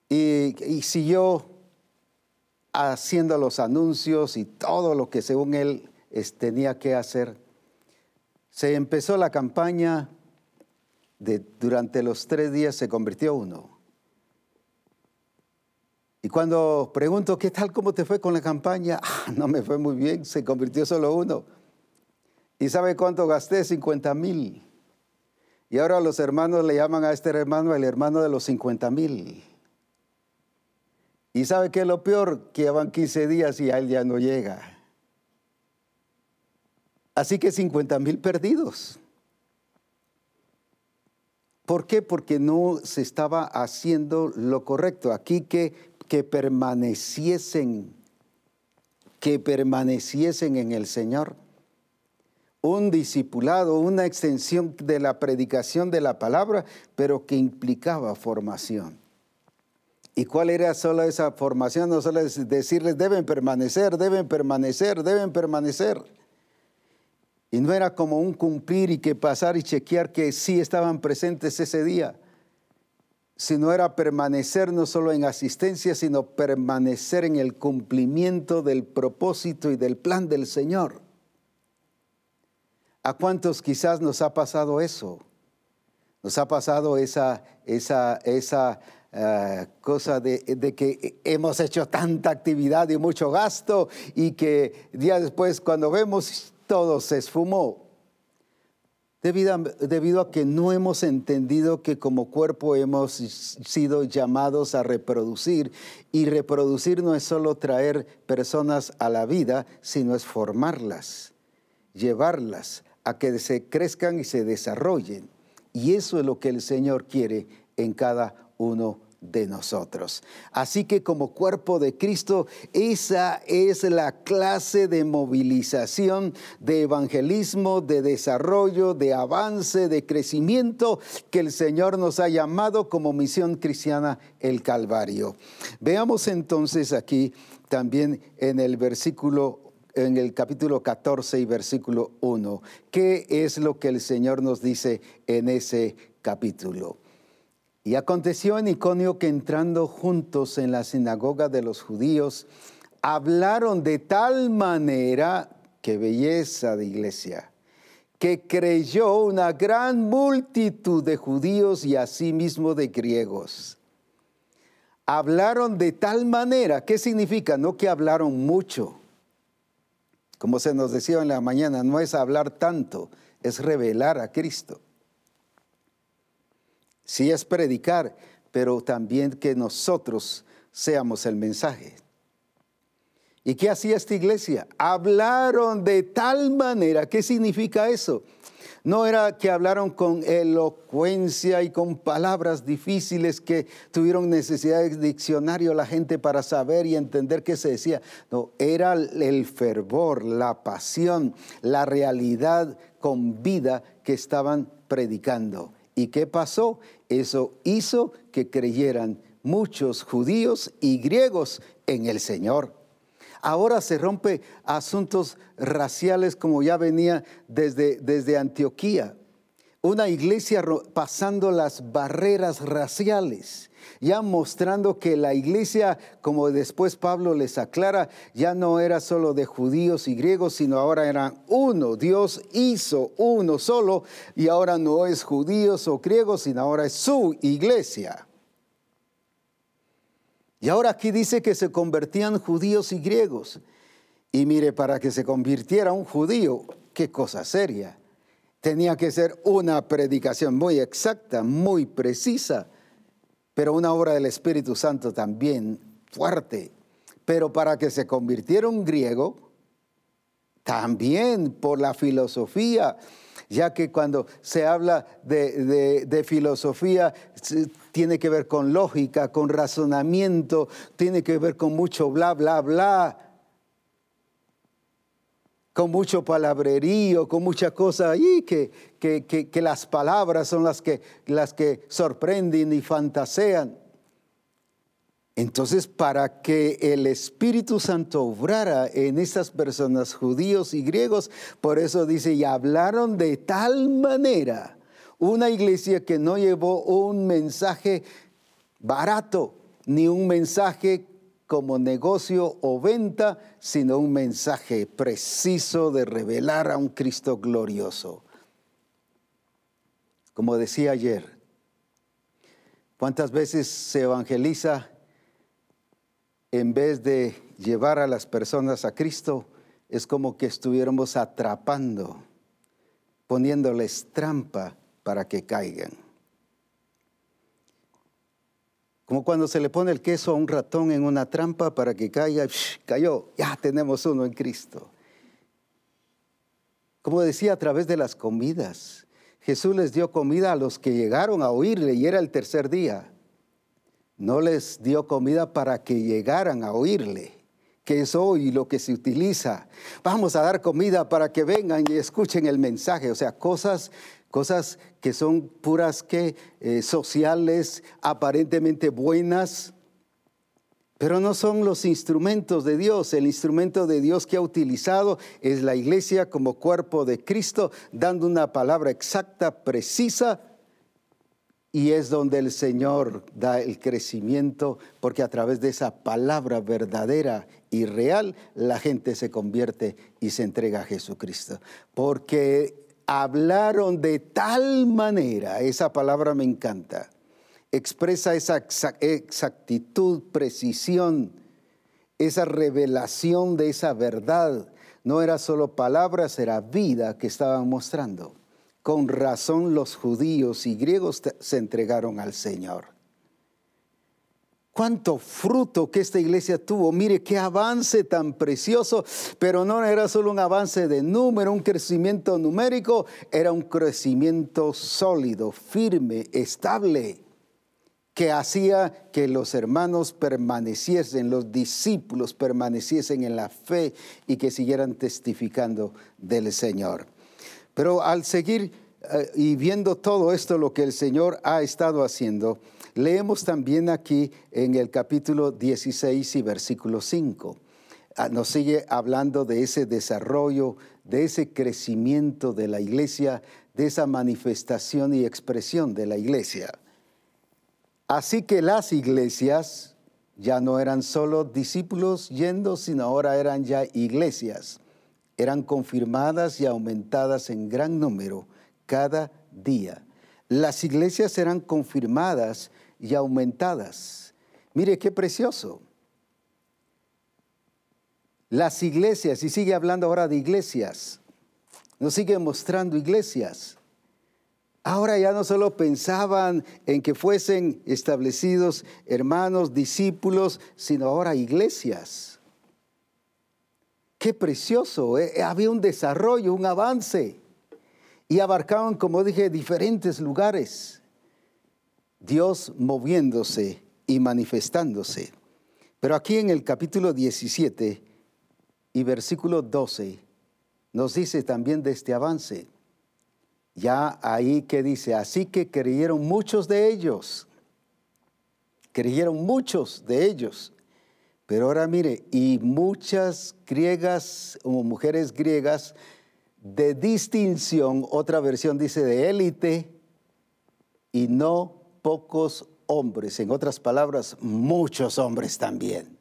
y, siguió haciendo los anuncios y todo lo que según él tenía que hacer. Se empezó la campaña, de, durante los tres días se convirtió uno. Y cuando pregunto, ¿qué tal, cómo te fue con la campaña? Ah, no me fue muy bien, se convirtió solo uno. ¿Y sabe cuánto gasté? 50 mil. Y ahora los hermanos le llaman a este hermano el hermano de los 50 mil. Y sabe que lo peor, que van 15 días y a él ya no llega. Así que 50 mil perdidos. ¿Por qué? Porque no se estaba haciendo lo correcto. Aquí que, que permaneciesen, que permaneciesen en el Señor. Un discipulado, una extensión de la predicación de la palabra, pero que implicaba formación. ¿Y cuál era solo esa formación? No solo decirles deben permanecer, deben permanecer, deben permanecer. Y no era como un cumplir y que pasar y chequear que sí estaban presentes ese día, sino era permanecer no solo en asistencia, sino permanecer en el cumplimiento del propósito y del plan del Señor. ¿A cuántos quizás nos ha pasado eso? Nos ha pasado esa, esa, esa eh, cosa de, que hemos hecho tanta actividad y mucho gasto y que día después cuando vemos todo se esfumó. Debido a, que no hemos entendido que como cuerpo hemos sido llamados a reproducir y reproducir no es solo traer personas a la vida, sino es formarlas, llevarlas a que se crezcan y se desarrollen. Y eso es lo que el Señor quiere en cada uno de nosotros. Así que como cuerpo de Cristo, esa es la clase de movilización, de evangelismo, de desarrollo, de avance, de crecimiento que el Señor nos ha llamado como misión cristiana el Calvario. Veamos entonces aquí también en el versículo en el capítulo 14 y versículo 1, qué es lo que el Señor nos dice en ese capítulo. Y aconteció en Iconio que entrando juntos en la sinagoga de los judíos, hablaron de tal manera, que belleza de iglesia, que creyó una gran multitud de judíos y asimismo de griegos. Hablaron de tal manera, ¿qué significa? No que hablaron mucho. Como se nos decía en la mañana, no es hablar tanto, es revelar a Cristo. Sí es predicar, pero también que nosotros seamos el mensaje. ¿Y qué hacía esta iglesia? Hablaron de tal manera. ¿Qué significa eso? No era que hablaron con elocuencia y con palabras difíciles que tuvieron necesidad de diccionario la gente para saber y entender qué se decía. No, era el fervor, la pasión, la realidad con vida que estaban predicando. ¿Y qué pasó? Eso hizo que creyeran muchos judíos y griegos en el Señor. Ahora se rompe asuntos raciales como ya venía desde, desde Antioquía. Una iglesia pasando las barreras raciales, ya mostrando que la iglesia, como después Pablo les aclara, ya no era solo de judíos y griegos, sino ahora eran uno. Dios hizo uno solo y ahora no es judíos o griegos, sino ahora es su iglesia. Y ahora aquí dice que se convertían judíos y griegos. Y mire, para que se convirtiera un judío, qué cosa seria. Tenía que ser una predicación muy exacta, muy precisa, pero una obra del Espíritu Santo también fuerte. Pero para que se convirtiera un griego, también por la filosofía, ya que cuando se habla de, filosofía tiene que ver con lógica, con razonamiento, tiene que ver con mucho bla, bla, bla, con mucho palabrerío, con mucha cosa ahí, que, que, que, las palabras son las que, las que sorprenden y fantasean. Entonces, para que el Espíritu Santo obrara en esas personas, judíos y griegos, por eso dice, y hablaron de tal manera, una iglesia que no llevó un mensaje barato, ni un mensaje como negocio o venta, sino un mensaje preciso de revelar a un Cristo glorioso. Como decía ayer, ¿cuántas veces se evangeliza? En vez de llevar a las personas a Cristo, es como que estuviéramos atrapando, poniéndoles trampa para que caigan. Como cuando se le pone el queso a un ratón en una trampa para que caiga, cayó, ya tenemos uno en Cristo. Como decía, a través de las comidas. Jesús les dio comida a los que llegaron a oírle y era el tercer día. No les dio comida para que llegaran a oírle, que es hoy lo que se utiliza. Vamos a dar comida para que vengan y escuchen el mensaje. O sea, cosas cosas que son puras que eh, sociales, aparentemente buenas, pero no son los instrumentos de Dios. El instrumento de Dios que ha utilizado es la iglesia como cuerpo de Cristo, dando una palabra exacta, precisa, y es donde el Señor da el crecimiento, porque a través de esa palabra verdadera y real, la gente se convierte y se entrega a Jesucristo. Porque hablaron de tal manera, esa palabra me encanta, expresa esa exactitud, precisión, esa revelación de esa verdad. No era solo palabras, era vida que estaban mostrando. Con razón los judíos y griegos se entregaron al Señor cuánto fruto que esta iglesia tuvo. Mire qué avance tan precioso, pero no era solo un avance de número, un crecimiento numérico, era un crecimiento sólido, firme, estable, que hacía que los hermanos permaneciesen, los discípulos permaneciesen en la fe y que siguieran testificando del Señor. Pero al seguir eh, y viendo todo esto, lo que el Señor ha estado haciendo, Leemos también aquí en el capítulo 16 y versículo 5. Ah, nos sigue hablando de ese desarrollo, de ese crecimiento de la iglesia, de esa manifestación y expresión de la iglesia. Así que las iglesias ya no eran solo discípulos yendo, sino ahora eran ya iglesias. Eran confirmadas y aumentadas en gran número cada día. Las iglesias eran confirmadas y aumentadas. Mire qué precioso. Las iglesias, y sigue hablando ahora de iglesias, nos sigue mostrando iglesias. Ahora ya no solo pensaban en que fuesen establecidos hermanos, discípulos, sino ahora iglesias. Qué precioso, eh, había un desarrollo, un avance. Y abarcaban, como dije, diferentes lugares. Dios moviéndose y manifestándose. Pero aquí en el capítulo 17 y versículo 12 nos dice también de este avance. Ya ahí que dice, así que creyeron muchos de ellos, creyeron muchos de ellos. Pero ahora mire, y muchas griegas o mujeres griegas de distinción, otra versión dice de élite, y no pocos hombres, en otras palabras, muchos hombres también.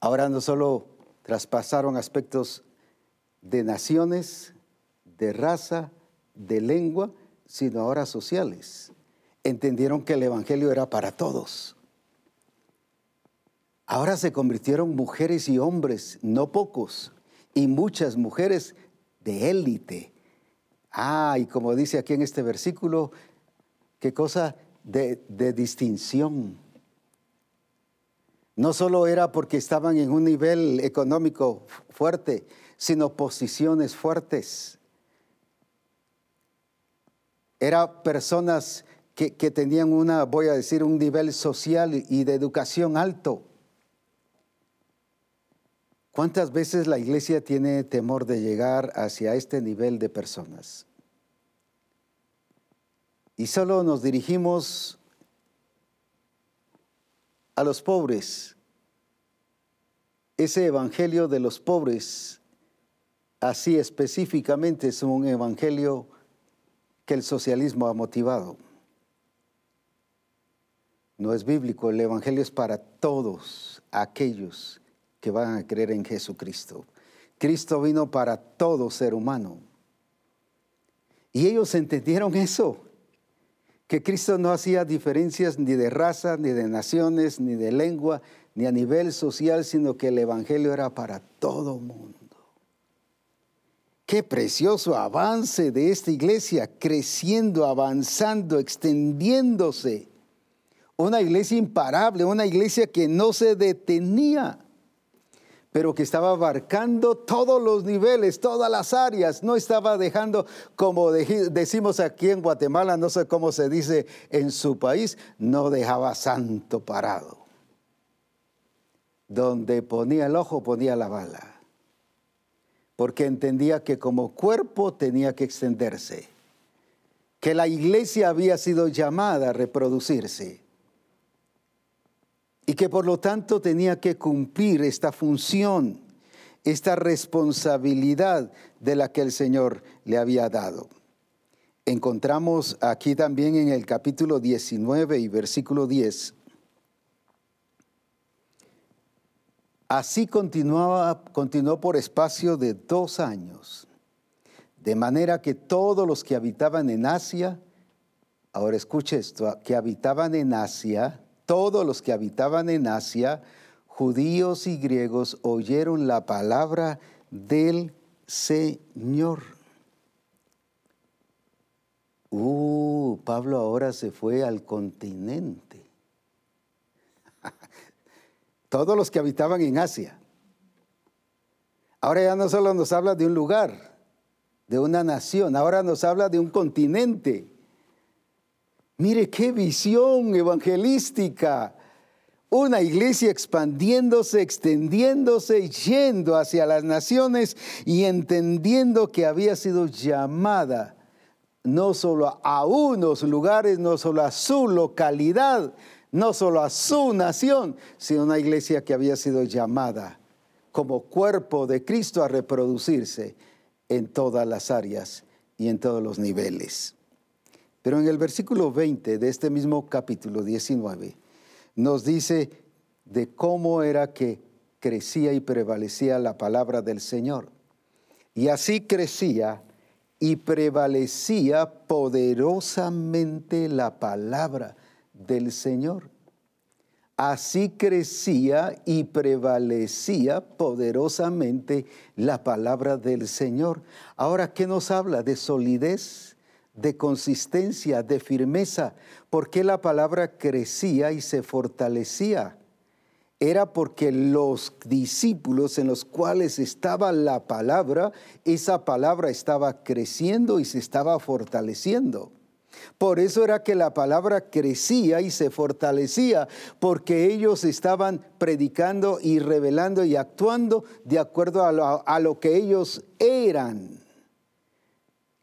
Ahora no solo traspasaron aspectos de naciones, de raza, de lengua, sino ahora sociales. Entendieron que el Evangelio era para todos. Ahora se convirtieron mujeres y hombres, no pocos, y muchas mujeres de élite. Ah, y como dice aquí en este versículo, qué cosa de, distinción. No solo era porque estaban en un nivel económico fuerte, sino posiciones fuertes. Era personas que, que, tenían una, voy a decir, un nivel social y de educación alto. ¿Cuántas veces la iglesia tiene temor de llegar hacia este nivel de personas? y solo nos dirigimos a los pobres. Ese evangelio de los pobres, así específicamente, es un evangelio que el socialismo ha motivado. No es bíblico, el evangelio es para todos aquellos que van a creer en Jesucristo. Cristo vino para todo ser humano. Y ellos entendieron eso que Cristo no hacía diferencias ni de raza, ni de naciones, ni de lengua, ni a nivel social, sino que el Evangelio era para todo mundo. Qué precioso avance de esta iglesia, creciendo, avanzando, extendiéndose. una iglesia imparable, una iglesia que no se detenía, pero que estaba abarcando todos los niveles, todas las áreas, no estaba dejando, como decimos aquí en Guatemala, no sé cómo se dice en su país, no dejaba santo parado. Donde ponía el ojo, ponía la bala, porque entendía que como cuerpo tenía que extenderse, que la iglesia había sido llamada a reproducirse y que por lo tanto tenía que cumplir esta función, esta responsabilidad de la que el Señor le había dado. Encontramos aquí también en el capítulo 19 y versículo 10. Así continuaba, continuó por espacio de dos años, de manera que todos los que habitaban en Asia, ahora escuche esto, que habitaban en Asia, todos los que habitaban en Asia, judíos y griegos, oyeron la palabra del Señor. Uh, Pablo ahora se fue al continente. Todos los que habitaban en Asia. Ahora ya no solo nos habla de un lugar, de una nación, ahora nos habla de un continente. Mire qué visión evangelística. Una iglesia expandiéndose, extendiéndose, yendo hacia las naciones y entendiendo que había sido llamada no solo a unos lugares, no solo a su localidad, no solo a su nación, sino una iglesia que había sido llamada como cuerpo de Cristo a reproducirse en todas las áreas y en todos los niveles. Pero en el versículo 20 de este mismo capítulo 19 nos dice de cómo era que crecía y prevalecía la palabra del Señor. Y así crecía y prevalecía poderosamente la palabra del Señor. Así crecía y prevalecía poderosamente la palabra del Señor. Ahora, ¿qué nos habla? De solidez de consistencia, de firmeza. porque la palabra crecía y se fortalecía? Era porque los discípulos en los cuales estaba la palabra, esa palabra estaba creciendo y se estaba fortaleciendo. Por eso era que la palabra crecía y se fortalecía, porque ellos estaban predicando y revelando y actuando de acuerdo a lo, a lo que ellos eran.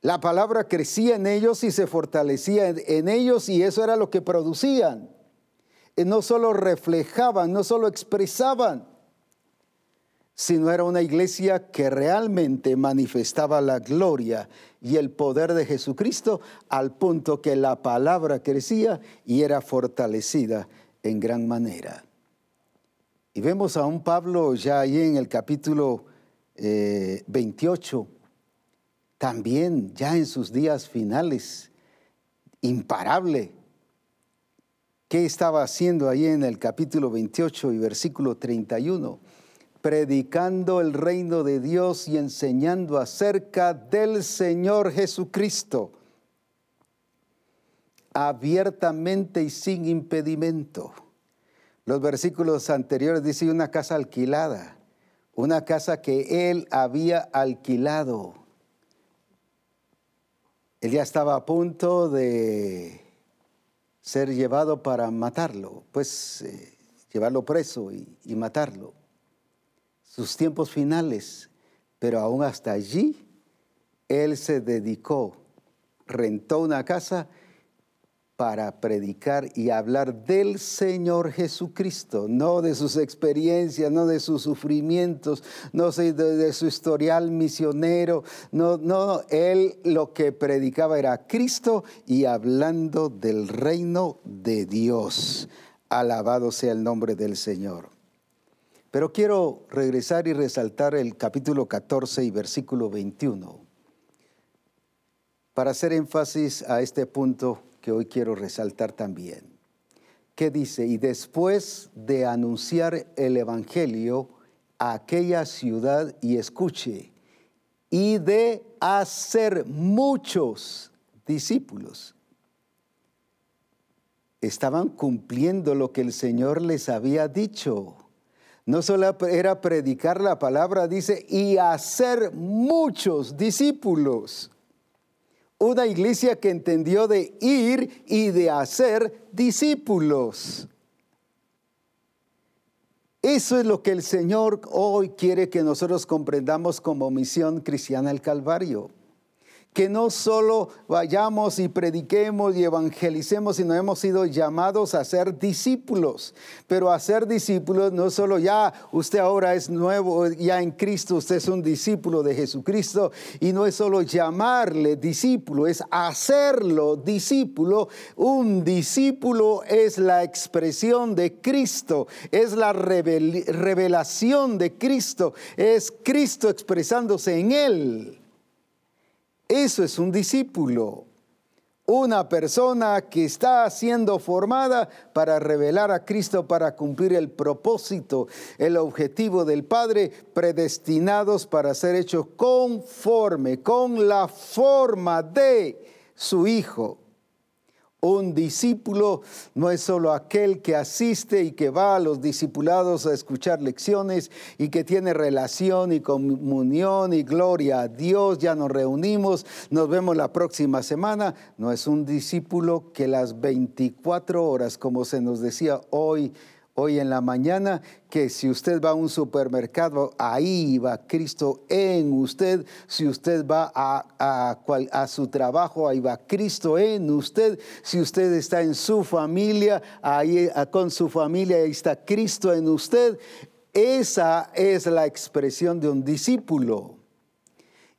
La palabra crecía en ellos y se fortalecía en ellos y eso era lo que producían. Y no solo reflejaban, no solo expresaban, sino era una iglesia que realmente manifestaba la gloria y el poder de Jesucristo al punto que la palabra crecía y era fortalecida en gran manera. Y vemos a un Pablo ya ahí en el capítulo 28 eh, también ya en sus días finales, imparable. ¿Qué estaba haciendo ahí en el capítulo 28 y versículo 31? Predicando el reino de Dios y enseñando acerca del Señor Jesucristo, abiertamente y sin impedimento. Los versículos anteriores dicen una casa alquilada, una casa que él había alquilado él ya estaba a punto de ser llevado para matarlo, pues eh, llevarlo preso y, y matarlo. Sus tiempos finales, pero aún hasta allí, él se dedicó, rentó una casa para predicar y hablar del Señor Jesucristo, no de sus experiencias, no de sus sufrimientos, no de, su historial misionero, no, no, él lo que predicaba era Cristo y hablando del reino de Dios. Alabado sea el nombre del Señor. Pero quiero regresar y resaltar el capítulo 14 y versículo 21 para hacer énfasis a este punto que hoy quiero resaltar también. ¿Qué dice? Y después de anunciar el Evangelio a aquella ciudad, y escuche, y de hacer muchos discípulos. estaban cumpliendo lo que el Señor les había dicho. No solo era predicar la palabra, dice, y hacer muchos discípulos. Una iglesia que entendió de ir y de hacer discípulos. Eso es lo que el Señor hoy quiere que nosotros comprendamos como misión cristiana el Calvario que no solo vayamos y prediquemos y evangelicemos, sino hemos sido llamados a ser discípulos. Pero a ser discípulos no solo ya usted ahora es nuevo, ya en Cristo usted es un discípulo de Jesucristo y no es solo llamarle discípulo, es hacerlo discípulo. Un discípulo es la expresión de Cristo, es la revelación de Cristo, es Cristo expresándose en él. Eso es un discípulo, una persona que está siendo formada para revelar a Cristo, para cumplir el propósito, el objetivo del Padre, predestinados para ser hechos conforme con la forma de su Hijo. Un discípulo no es solo aquel que asiste y que va a los discipulados a escuchar lecciones y que tiene relación y comunión y gloria a Dios. Ya nos reunimos, nos vemos la próxima semana. No es un discípulo que las 24 horas, como se nos decía hoy, hoy en la mañana que si usted va a un supermercado, ahí va Cristo en usted. Si usted va a, a, su trabajo, ahí va Cristo en usted. Si usted está en su familia, ahí con su familia, ahí está Cristo en usted. Esa es la expresión de un discípulo.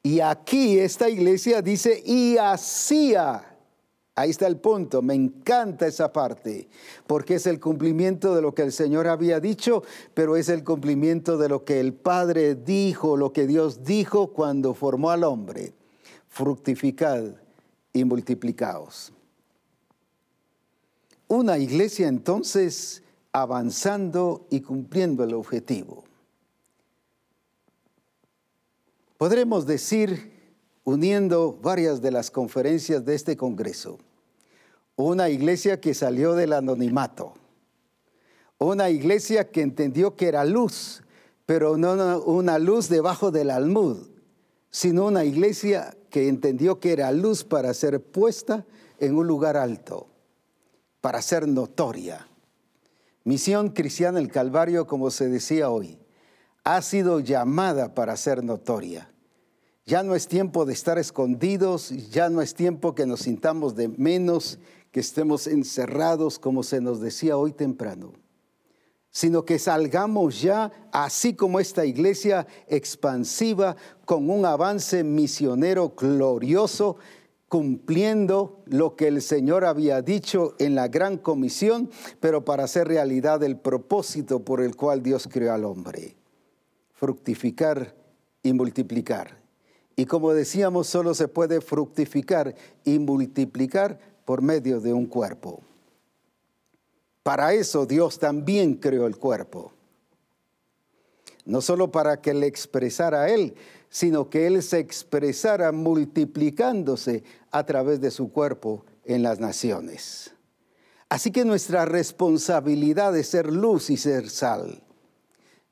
Y aquí esta iglesia dice, y hacía Ahí está el punto, me encanta esa parte, porque es el cumplimiento de lo que el Señor había dicho, pero es el cumplimiento de lo que el Padre dijo, lo que Dios dijo cuando formó al hombre. Fructificad y multiplicaos. Una iglesia entonces avanzando y cumpliendo el objetivo. Podremos decir, uniendo varias de las conferencias de este Congreso, una iglesia que salió del anonimato, una iglesia que entendió que era luz, pero no una luz debajo del almud, sino una iglesia que entendió que era luz para ser puesta en un lugar alto, para ser notoria. Misión cristiana el Calvario, como se decía hoy, ha sido llamada para ser notoria. Ya no es tiempo de estar escondidos, ya no es tiempo que nos sintamos de menos que estemos encerrados, como se nos decía hoy temprano, sino que salgamos ya, así como esta iglesia expansiva, con un avance misionero glorioso, cumpliendo lo que el Señor había dicho en la gran comisión, pero para hacer realidad el propósito por el cual Dios creó al hombre, fructificar y multiplicar. Y como decíamos, solo se puede fructificar y multiplicar por medio de un cuerpo. Para eso Dios también creó el cuerpo. No solo para que le expresara a Él, sino que Él se expresara multiplicándose a través de su cuerpo en las naciones. Así que nuestra responsabilidad es ser luz y ser sal.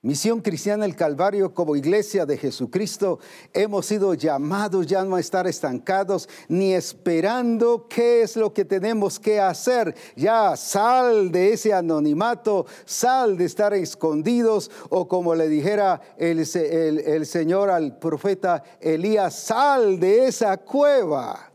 Misión Cristiana el Calvario como iglesia de Jesucristo hemos sido llamados ya no a estar estancados ni esperando qué es lo que tenemos que hacer. Ya sal de ese anonimato, sal de estar escondidos o como le dijera el, el Señor al profeta Elías, sal de esa cueva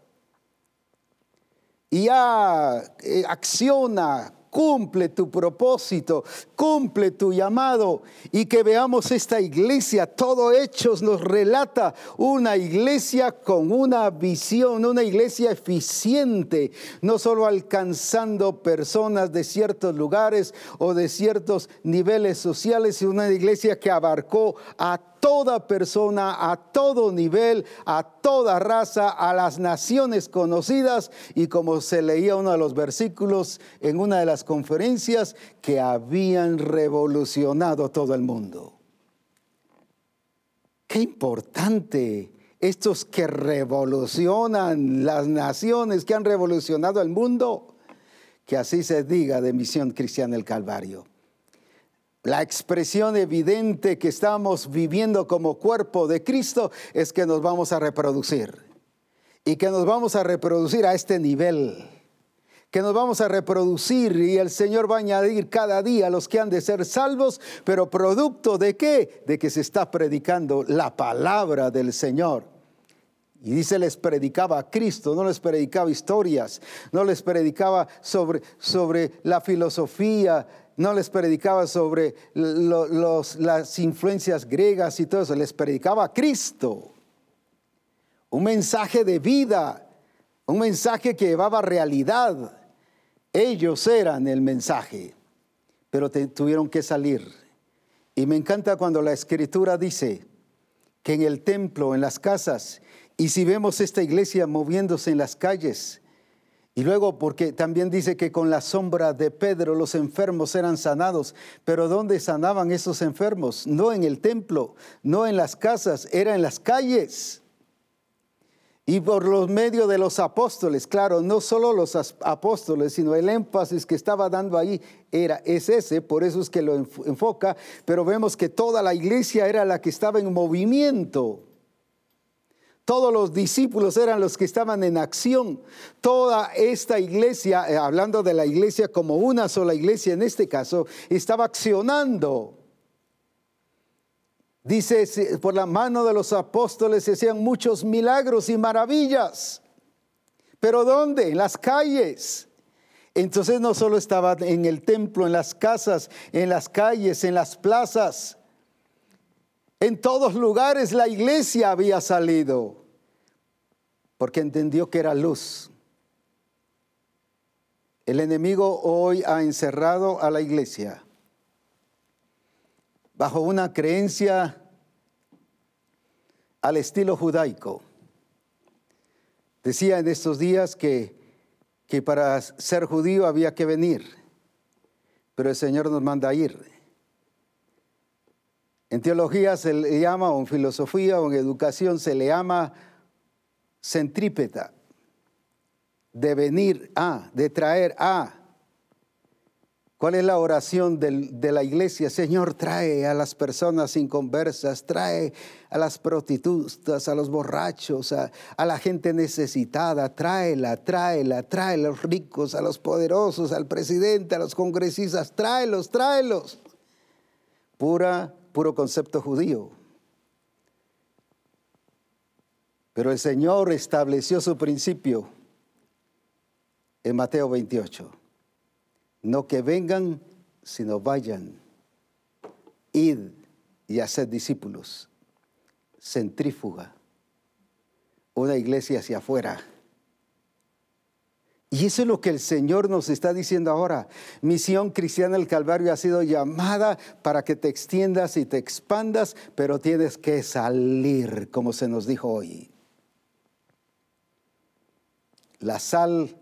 y ya eh, acciona, cumple tu propósito, cumple tu llamado y que veamos esta iglesia, todo Hechos nos relata una iglesia con una visión, una iglesia eficiente, no solo alcanzando personas de ciertos lugares o de ciertos niveles sociales, sino una iglesia que abarcó a toda persona, a todo nivel, a toda raza, a las naciones conocidas y como se leía uno de los versículos en una de las conferencias, que habían revolucionado todo el mundo. Qué importante estos que revolucionan las naciones, que han revolucionado el mundo que así se diga de Misión Cristiana el Calvario. La expresión evidente que estamos viviendo como cuerpo de Cristo es que nos vamos a reproducir y que nos vamos a reproducir a este nivel que nos vamos a reproducir y el Señor va a añadir cada día los que han de ser salvos, pero producto de qué? De que se está predicando la palabra del Señor. Y dice, les predicaba a Cristo, no les predicaba historias, no les predicaba sobre, sobre la filosofía, no les predicaba sobre las influencias griegas y todo eso, les predicaba a Cristo. Un mensaje de vida, un mensaje que llevaba realidad. Ellos eran el mensaje, pero tuvieron que salir. Y me encanta cuando la escritura dice que en el templo, en las casas, y si vemos esta iglesia moviéndose en las calles, y luego porque también dice que con la sombra de Pedro los enfermos eran sanados, pero ¿dónde sanaban esos enfermos? No en el templo, no en las casas, era en las calles. Y por los medios de los apóstoles, claro, no solo los apóstoles, sino el énfasis que estaba dando ahí era, es ese, por eso es que lo enfoca, pero vemos que toda la iglesia era la que estaba en movimiento. Todos los discípulos eran los que estaban en acción. Toda esta iglesia, eh, hablando de la iglesia como una sola iglesia en este caso, estaba accionando. Dice, por la mano de los apóstoles se hacían muchos milagros y maravillas. ¿Pero dónde? En las calles. Entonces no solo estaba en el templo, en las casas, en las calles, en las plazas. En todos lugares la iglesia había salido porque entendió que era luz. El enemigo hoy ha encerrado a la iglesia bajo una creencia al estilo judaico. Decía en estos días que, que para ser judío había que venir, pero el Señor nos manda a ir. En teología se le llama, o en filosofía, o en educación se le llama centrípeta, de venir a, de traer a. ¿Cuál es la oración de la iglesia? Señor, trae a las personas inconversas, trae a las prostitutas, a los borrachos, a, la gente necesitada, tráela, tráela, trae a los ricos, a los poderosos, al presidente, a los congresistas, tráelos, tráelos. Pura, puro concepto judío. Pero el Señor estableció su principio en Mateo 28 no que vengan, sino vayan. Id y haced discípulos. Centrífuga. Una iglesia hacia afuera. Y eso es lo que el Señor nos está diciendo ahora. Misión Cristiana del Calvario ha sido llamada para que te extiendas y te expandas, pero tienes que salir, como se nos dijo hoy. La sal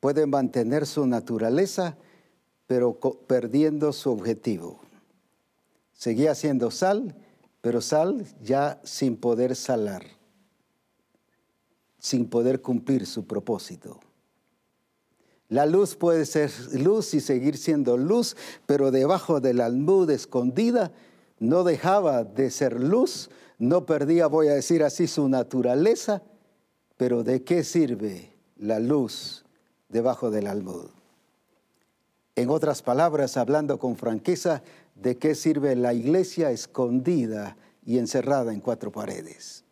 puede mantener su naturaleza pero perdiendo su objetivo. Seguía siendo sal, pero sal ya sin poder salar, sin poder cumplir su propósito. La luz puede ser luz y seguir siendo luz, pero debajo de la almud escondida no dejaba de ser luz, no perdía, voy a decir así, su naturaleza, pero ¿de qué sirve la luz debajo del almud? En otras palabras, hablando con franqueza, ¿de qué sirve la iglesia escondida y encerrada en cuatro paredes?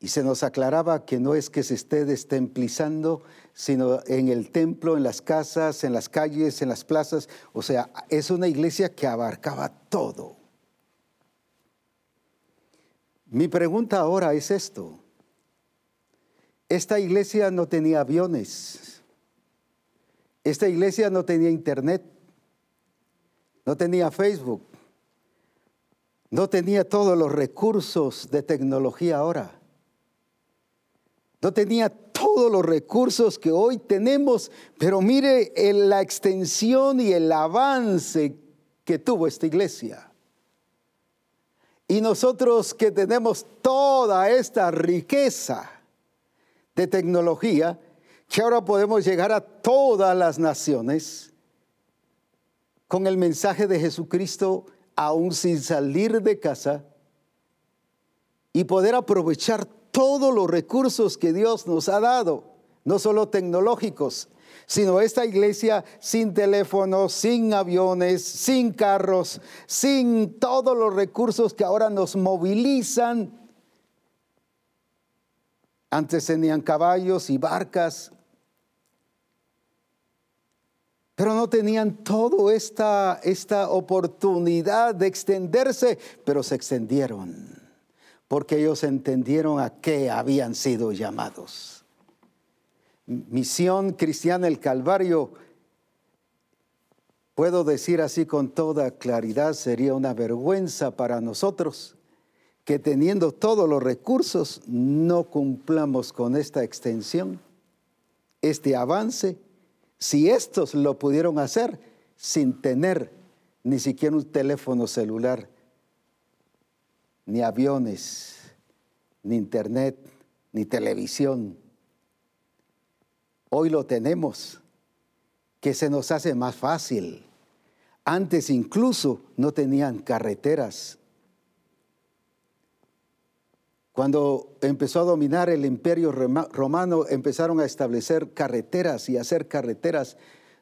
Y se nos aclaraba que no es que se esté destemplizando, sino en el templo, en las casas, en las calles, en las plazas. O sea, es una iglesia que abarcaba todo. Mi pregunta ahora es esto. Esta iglesia no tenía aviones, esta iglesia no tenía internet, no tenía Facebook, no tenía todos los recursos de tecnología ahora. No tenía todos los recursos que hoy tenemos, pero mire la extensión y el avance que tuvo esta iglesia. Y nosotros que tenemos toda esta riqueza de tecnología, que ahora podemos llegar a todas las naciones con el mensaje de Jesucristo aún sin salir de casa y poder aprovechar todos los recursos que Dios nos ha dado, no solo tecnológicos, sino esta iglesia sin teléfonos, sin aviones, sin carros, sin todos los recursos que ahora nos movilizan. Antes tenían caballos y barcas, pero no tenían toda esta, esta oportunidad de extenderse, pero se extendieron, porque ellos entendieron a qué habían sido llamados. Misión cristiana el Calvario, puedo decir así con toda claridad, sería una vergüenza para nosotros que teniendo todos los recursos no cumplamos con esta extensión, este avance, si estos lo pudieron hacer sin tener ni siquiera un teléfono celular, ni aviones, ni internet, ni televisión Hoy lo tenemos, que se nos hace más fácil. Antes incluso no tenían carreteras. Cuando empezó a dominar el imperio romano, empezaron a establecer carreteras y hacer carreteras,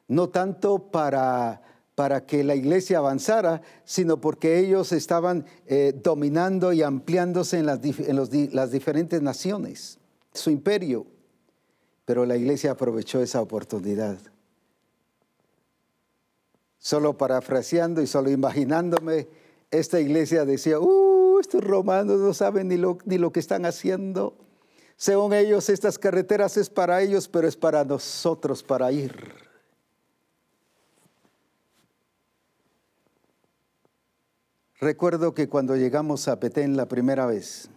no tanto para, para que la iglesia avanzara, sino porque ellos estaban eh, dominando y ampliándose en, las, en las diferentes naciones, su imperio. Pero la iglesia aprovechó esa oportunidad. Solo parafraseando y solo imaginándome, esta iglesia decía, uh, estos romanos no saben ni lo, ni lo que están haciendo. Según ellos, estas carreteras es para ellos, pero es para nosotros para ir. Recuerdo que cuando llegamos a Petén la primera vez,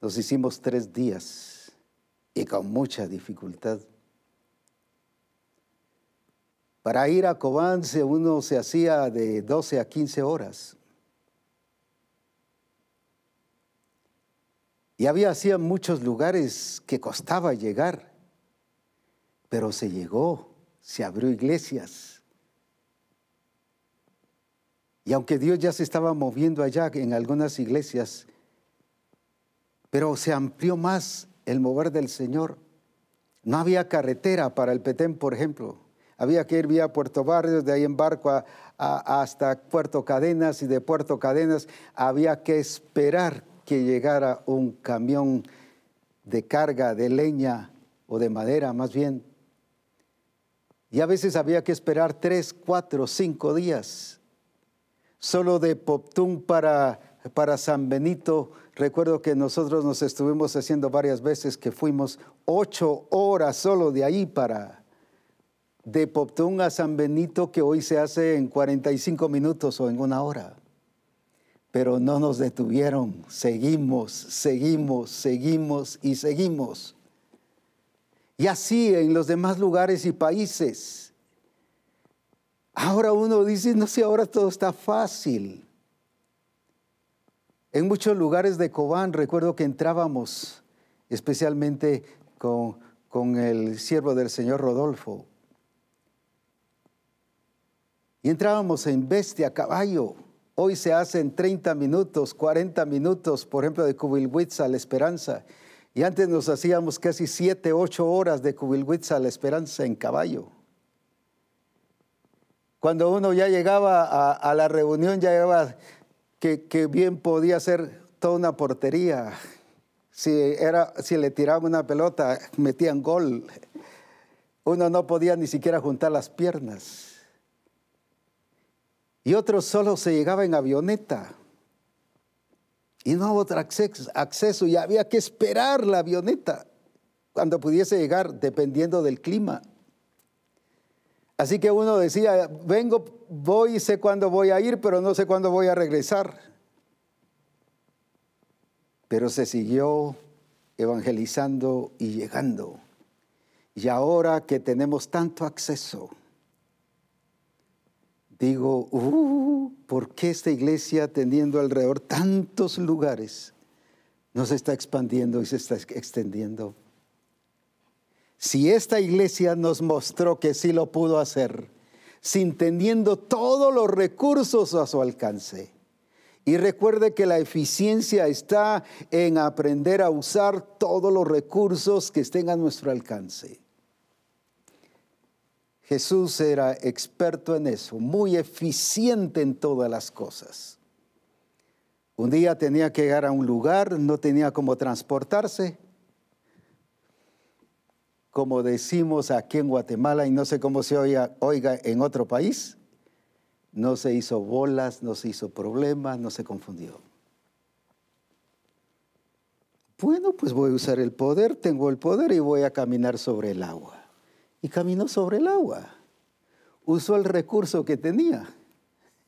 nos hicimos tres días y con mucha dificultad. Para ir a Cobán uno se hacía de 12 a 15 horas. Y había hacía muchos lugares que costaba llegar, pero se llegó, se abrió iglesias. Y aunque Dios ya se estaba moviendo allá en algunas iglesias, pero se amplió más el mover del Señor. No había carretera para el Petén, por ejemplo. Había que ir vía Puerto Barrios, de ahí en barco hasta Puerto Cadenas y de Puerto Cadenas había que esperar que llegara un camión de carga de leña o de madera más bien. Y a veces había que esperar tres, cuatro, cinco días. Solo de Poptún para, para San Benito Recuerdo que nosotros nos estuvimos haciendo varias veces que fuimos ocho horas solo de ahí para de Poptún a San Benito, que hoy se hace en 45 minutos o en una hora. Pero no nos detuvieron, seguimos, seguimos, seguimos y seguimos. Y así en los demás lugares y países. Ahora uno dice, no sé, ahora todo está fácil. En muchos lugares de Cobán recuerdo que entrábamos, especialmente con, con el siervo del Señor Rodolfo. Y entrábamos en bestia, caballo. Hoy se hacen 30 minutos, 40 minutos, por ejemplo, de Cubilhuitza a la Esperanza. Y antes nos hacíamos casi 7, 8 horas de Cubilhuitza a la Esperanza en caballo. Cuando uno ya llegaba a, la reunión, ya llevaba que, bien podía ser toda una portería. Si, era, si le tiraban una pelota, metían gol. Uno no podía ni siquiera juntar las piernas. Y otros solo se llegaba en avioneta. Y no había otro acceso y había que esperar la avioneta cuando pudiese llegar, dependiendo del clima. Así que uno decía, vengo, voy y sé cuándo voy a ir, pero no sé cuándo voy a regresar. Pero se siguió evangelizando y llegando. Y ahora que tenemos tanto acceso, digo, uh, ¿por qué esta iglesia teniendo alrededor tantos lugares no se está expandiendo y se está extendiendo? Si esta iglesia nos mostró que sí lo pudo hacer, sin teniendo todos los recursos a su alcance. Y recuerde que la eficiencia está en aprender a usar todos los recursos que estén a nuestro alcance. Jesús era experto en eso, muy eficiente en todas las cosas. Un día tenía que llegar a un lugar, no tenía cómo transportarse. Como decimos aquí en Guatemala, y no sé cómo se oiga, en otro país, no se hizo bolas, no se hizo problemas, no se confundió. Bueno, pues voy a usar el poder, tengo el poder y voy a caminar sobre el agua. Y caminó sobre el agua. Usó el recurso que tenía.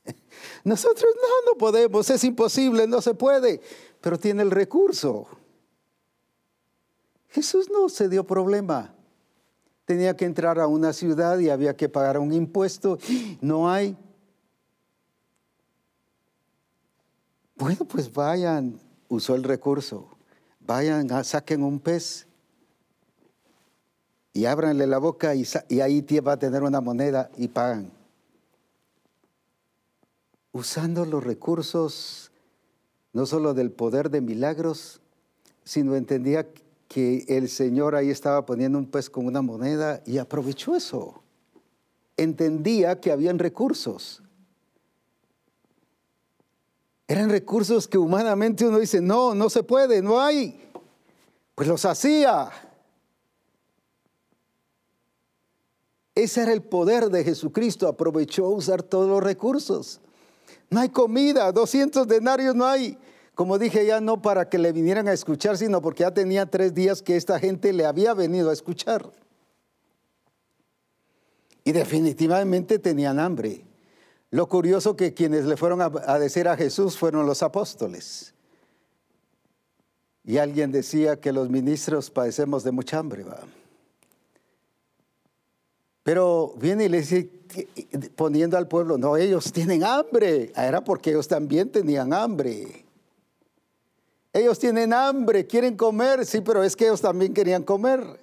Nosotros no, no podemos, es imposible, no se puede, pero tiene el recurso. Jesús no se dio problema. Tenía que entrar a una ciudad y había que pagar un impuesto. No hay. Bueno, pues vayan, usó el recurso. Vayan, saquen un pez y ábranle la boca y, y ahí va a tener una moneda y pagan usando los recursos no solo del poder de milagros, sino entendía que el Señor ahí estaba poniendo un pez con una moneda y aprovechó eso. Entendía que habían recursos. Eran recursos que humanamente uno dice, no, no se puede, no hay. Pues los hacía. Ese era el poder de Jesucristo, aprovechó usar todos los recursos. No hay comida, 200 denarios no hay. Como dije ya, no para que le vinieran a escuchar, sino porque ya tenía tres días que esta gente le había venido a escuchar. Y definitivamente tenían hambre. Lo curioso que quienes le fueron a, decir a Jesús fueron los apóstoles. Y alguien decía que los ministros padecemos de mucha hambre. ¿va? Pero viene y le dice, poniendo al pueblo, no, ellos tienen hambre. Era porque ellos también tenían hambre. Ellos tienen hambre, quieren comer, sí, pero es que ellos también querían comer.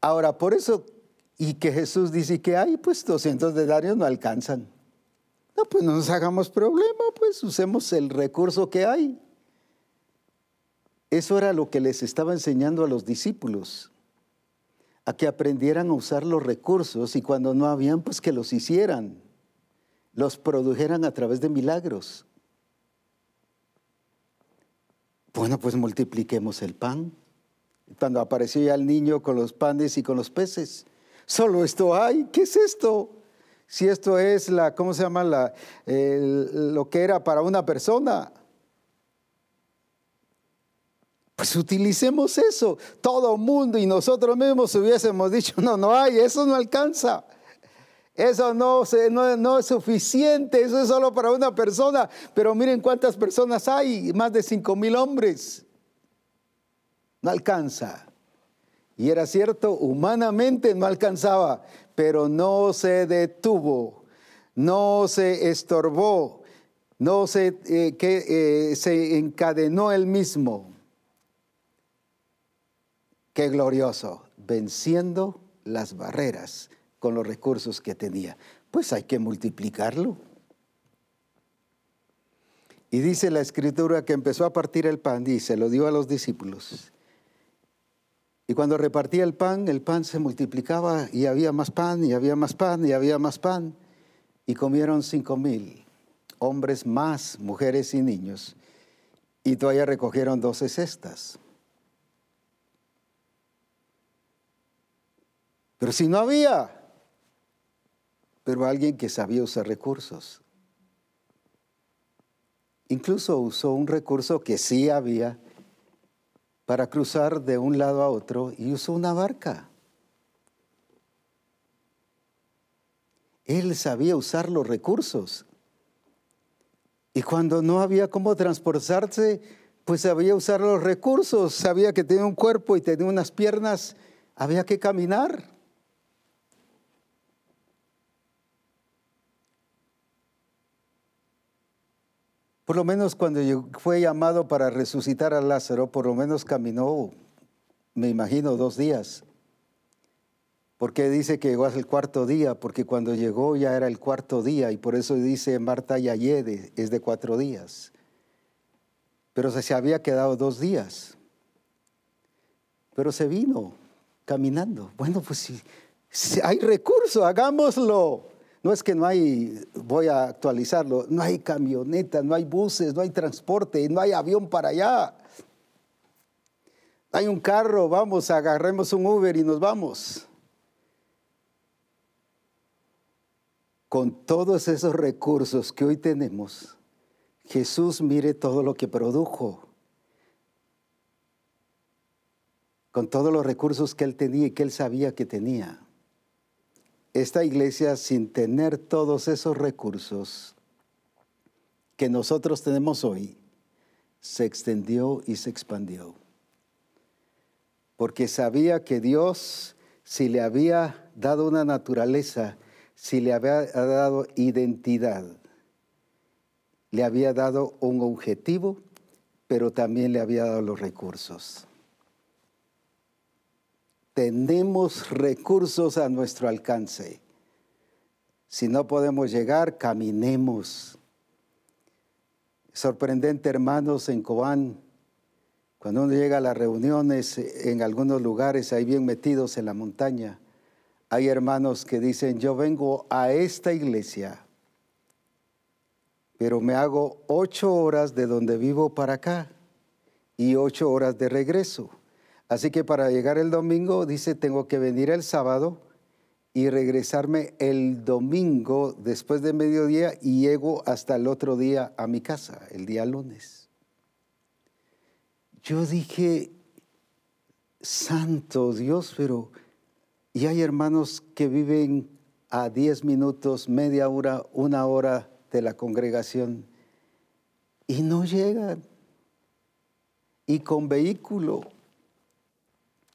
Ahora, por eso, y que Jesús dice que hay, pues 200 denarios no alcanzan. No, pues no nos hagamos problema, pues usemos el recurso que hay. Eso era lo que les estaba enseñando a los discípulos a que aprendieran a usar los recursos y cuando no habían, pues que los hicieran, los produjeran a través de milagros. Bueno, pues multipliquemos el pan. Cuando apareció ya el niño con los panes y con los peces, solo esto hay, ¿qué es esto? Si esto es la, ¿cómo se llama? La, lo que era para una persona. Pues utilicemos eso, todo mundo y nosotros mismos hubiésemos dicho, no, no hay, eso no alcanza. Eso no, no, es suficiente, eso es solo para una persona. Pero miren cuántas personas hay, más de cinco mil hombres. No alcanza. Y era cierto, humanamente no alcanzaba, pero no se detuvo, no se estorbó, no se, eh, que, eh, se encadenó él mismo. Qué glorioso, venciendo las barreras con los recursos que tenía. Pues hay que multiplicarlo. Y dice la escritura que empezó a partir el pan y se lo dio a los discípulos. Y cuando repartía el pan, el pan se multiplicaba y había más pan y había más pan y había más pan. Y comieron cinco mil hombres más, mujeres y niños. Y todavía recogieron doce cestas. Pero si no había, pero alguien que sabía usar recursos. Incluso usó un recurso que sí había para cruzar de un lado a otro y usó una barca. Él sabía usar los recursos. Y cuando no había cómo transportarse, pues sabía usar los recursos. Sabía que tenía un cuerpo y tenía unas piernas. Había que caminar. Por lo menos cuando fue llamado para resucitar a Lázaro, por lo menos caminó me imagino, dos días. ¿Por qué dice que llegó hasta el cuarto día? Porque cuando llegó ya era el cuarto día y por eso dice Marta Yayede, es de cuatro días. Pero se había quedado dos días. Pero se vino caminando. Bueno, pues si, si hay recurso, hagámoslo. No es que no hay, voy a actualizarlo, no hay camionetas, no hay buses, no hay transporte, no hay avión para allá. Hay un carro, vamos, agarremos un Uber y nos vamos. Con todos esos recursos que hoy tenemos, Jesús mire todo lo que produjo. Con todos los recursos que él tenía y que él sabía que tenía. Esta iglesia, sin tener todos esos recursos que nosotros tenemos hoy, se extendió y se expandió porque sabía que Dios, si le había dado una naturaleza, si le había dado identidad, le había dado un objetivo, pero también le había dado los recursos. Tenemos recursos a nuestro alcance. Si no podemos llegar, caminemos. Sorprendente, hermanos, en Cobán, cuando uno llega a las reuniones en algunos lugares, ahí bien metidos en la montaña, hay hermanos que dicen, yo vengo a esta iglesia, pero me hago ocho horas de donde vivo para acá y ocho horas de regreso. Así que para llegar el domingo, dice, tengo que venir el sábado y regresarme el domingo después de mediodía y llego hasta el otro día a mi casa, el día lunes. Yo dije, santo Dios, pero y hay hermanos que viven a 10 minutos, media hora, una hora de la congregación y no llegan. Y con vehículo.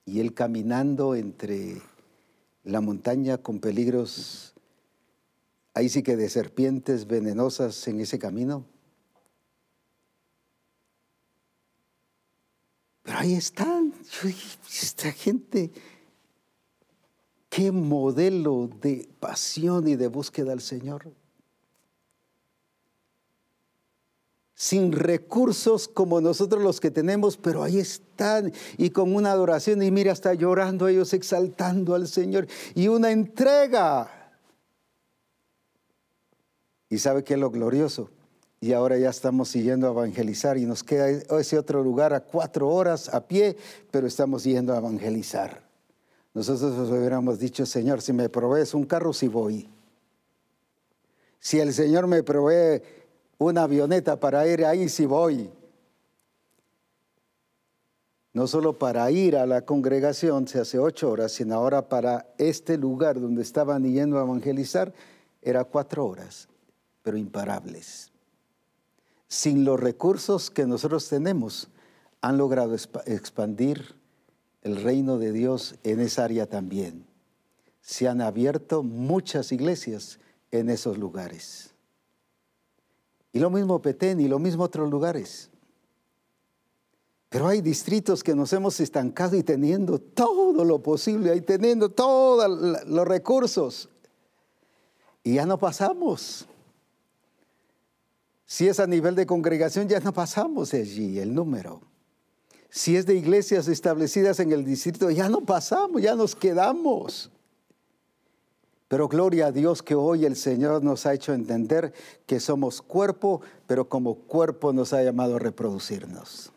Y él caminando entre la montaña con peligros, ahí sí que de serpientes venenosas en ese camino. Pero ahí están. esta gente, qué modelo de pasión y de búsqueda al Señor. Sin recursos como nosotros los que tenemos, pero ahí están y con una adoración y mira, está llorando ellos exaltando al Señor y una entrega. ¿Y sabe qué es lo glorioso? y ahora ya estamos siguiendo a evangelizar y nos queda ese otro lugar a cuatro horas a pie, pero estamos yendo a evangelizar. Nosotros nos hubiéramos dicho, Señor, si me provees un carro, sí voy. Si el Señor me provee una avioneta para ir ahí, sí voy. No solo para ir a la congregación se hace ocho horas, sino ahora para este lugar donde estaban yendo a evangelizar, era cuatro horas, pero imparables sin los recursos que nosotros tenemos, han logrado expandir el reino de Dios en esa área también. Se han abierto muchas iglesias en esos lugares. Y lo mismo Petén y lo mismo otros lugares. Pero hay distritos que nos hemos estancado y teniendo todo lo posible, ahí teniendo todos los recursos. Y ya no pasamos. Si es a nivel de congregación, ya no pasamos allí el número. Si es de iglesias establecidas en el distrito, ya no pasamos, ya nos quedamos. Pero gloria a Dios que hoy el Señor nos ha hecho entender que somos cuerpo, pero como cuerpo nos ha llamado a reproducirnos.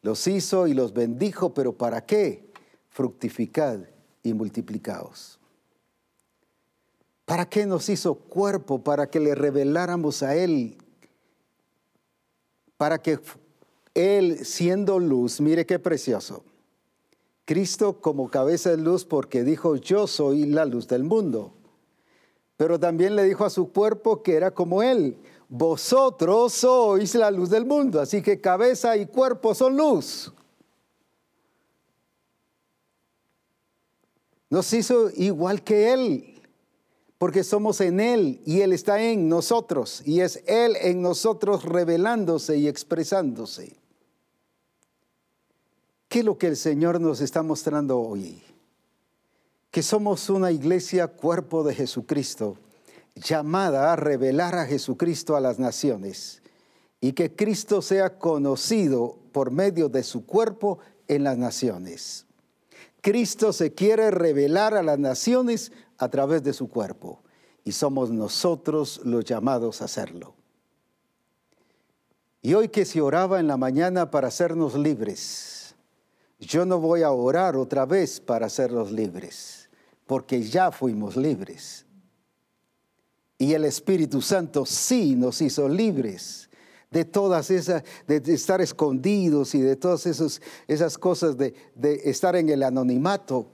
Los hizo y los bendijo, pero ¿para qué? Fructificad y multiplicaos. ¿Para qué nos hizo cuerpo? Para que le reveláramos a Él. Para que Él, siendo luz, mire qué precioso. Cristo como cabeza de luz porque dijo, yo soy la luz del mundo. Pero también le dijo a su cuerpo que era como Él. Vosotros sois la luz del mundo. Así que cabeza y cuerpo son luz. Nos hizo igual que Él porque somos en Él y Él está en nosotros y es Él en nosotros revelándose y expresándose. ¿Qué es lo que el Señor nos está mostrando hoy? Que somos una iglesia cuerpo de Jesucristo, llamada a revelar a Jesucristo a las naciones y que Cristo sea conocido por medio de su cuerpo en las naciones. Cristo se quiere revelar a las naciones a través de su cuerpo y somos nosotros los llamados a hacerlo. Y hoy que se oraba en la mañana para hacernos libres, yo no voy a orar otra vez para hacernos libres, porque ya fuimos libres. Y el Espíritu Santo sí nos hizo libres de todas esas, de estar escondidos y de todas esas, cosas de estar en el anonimato.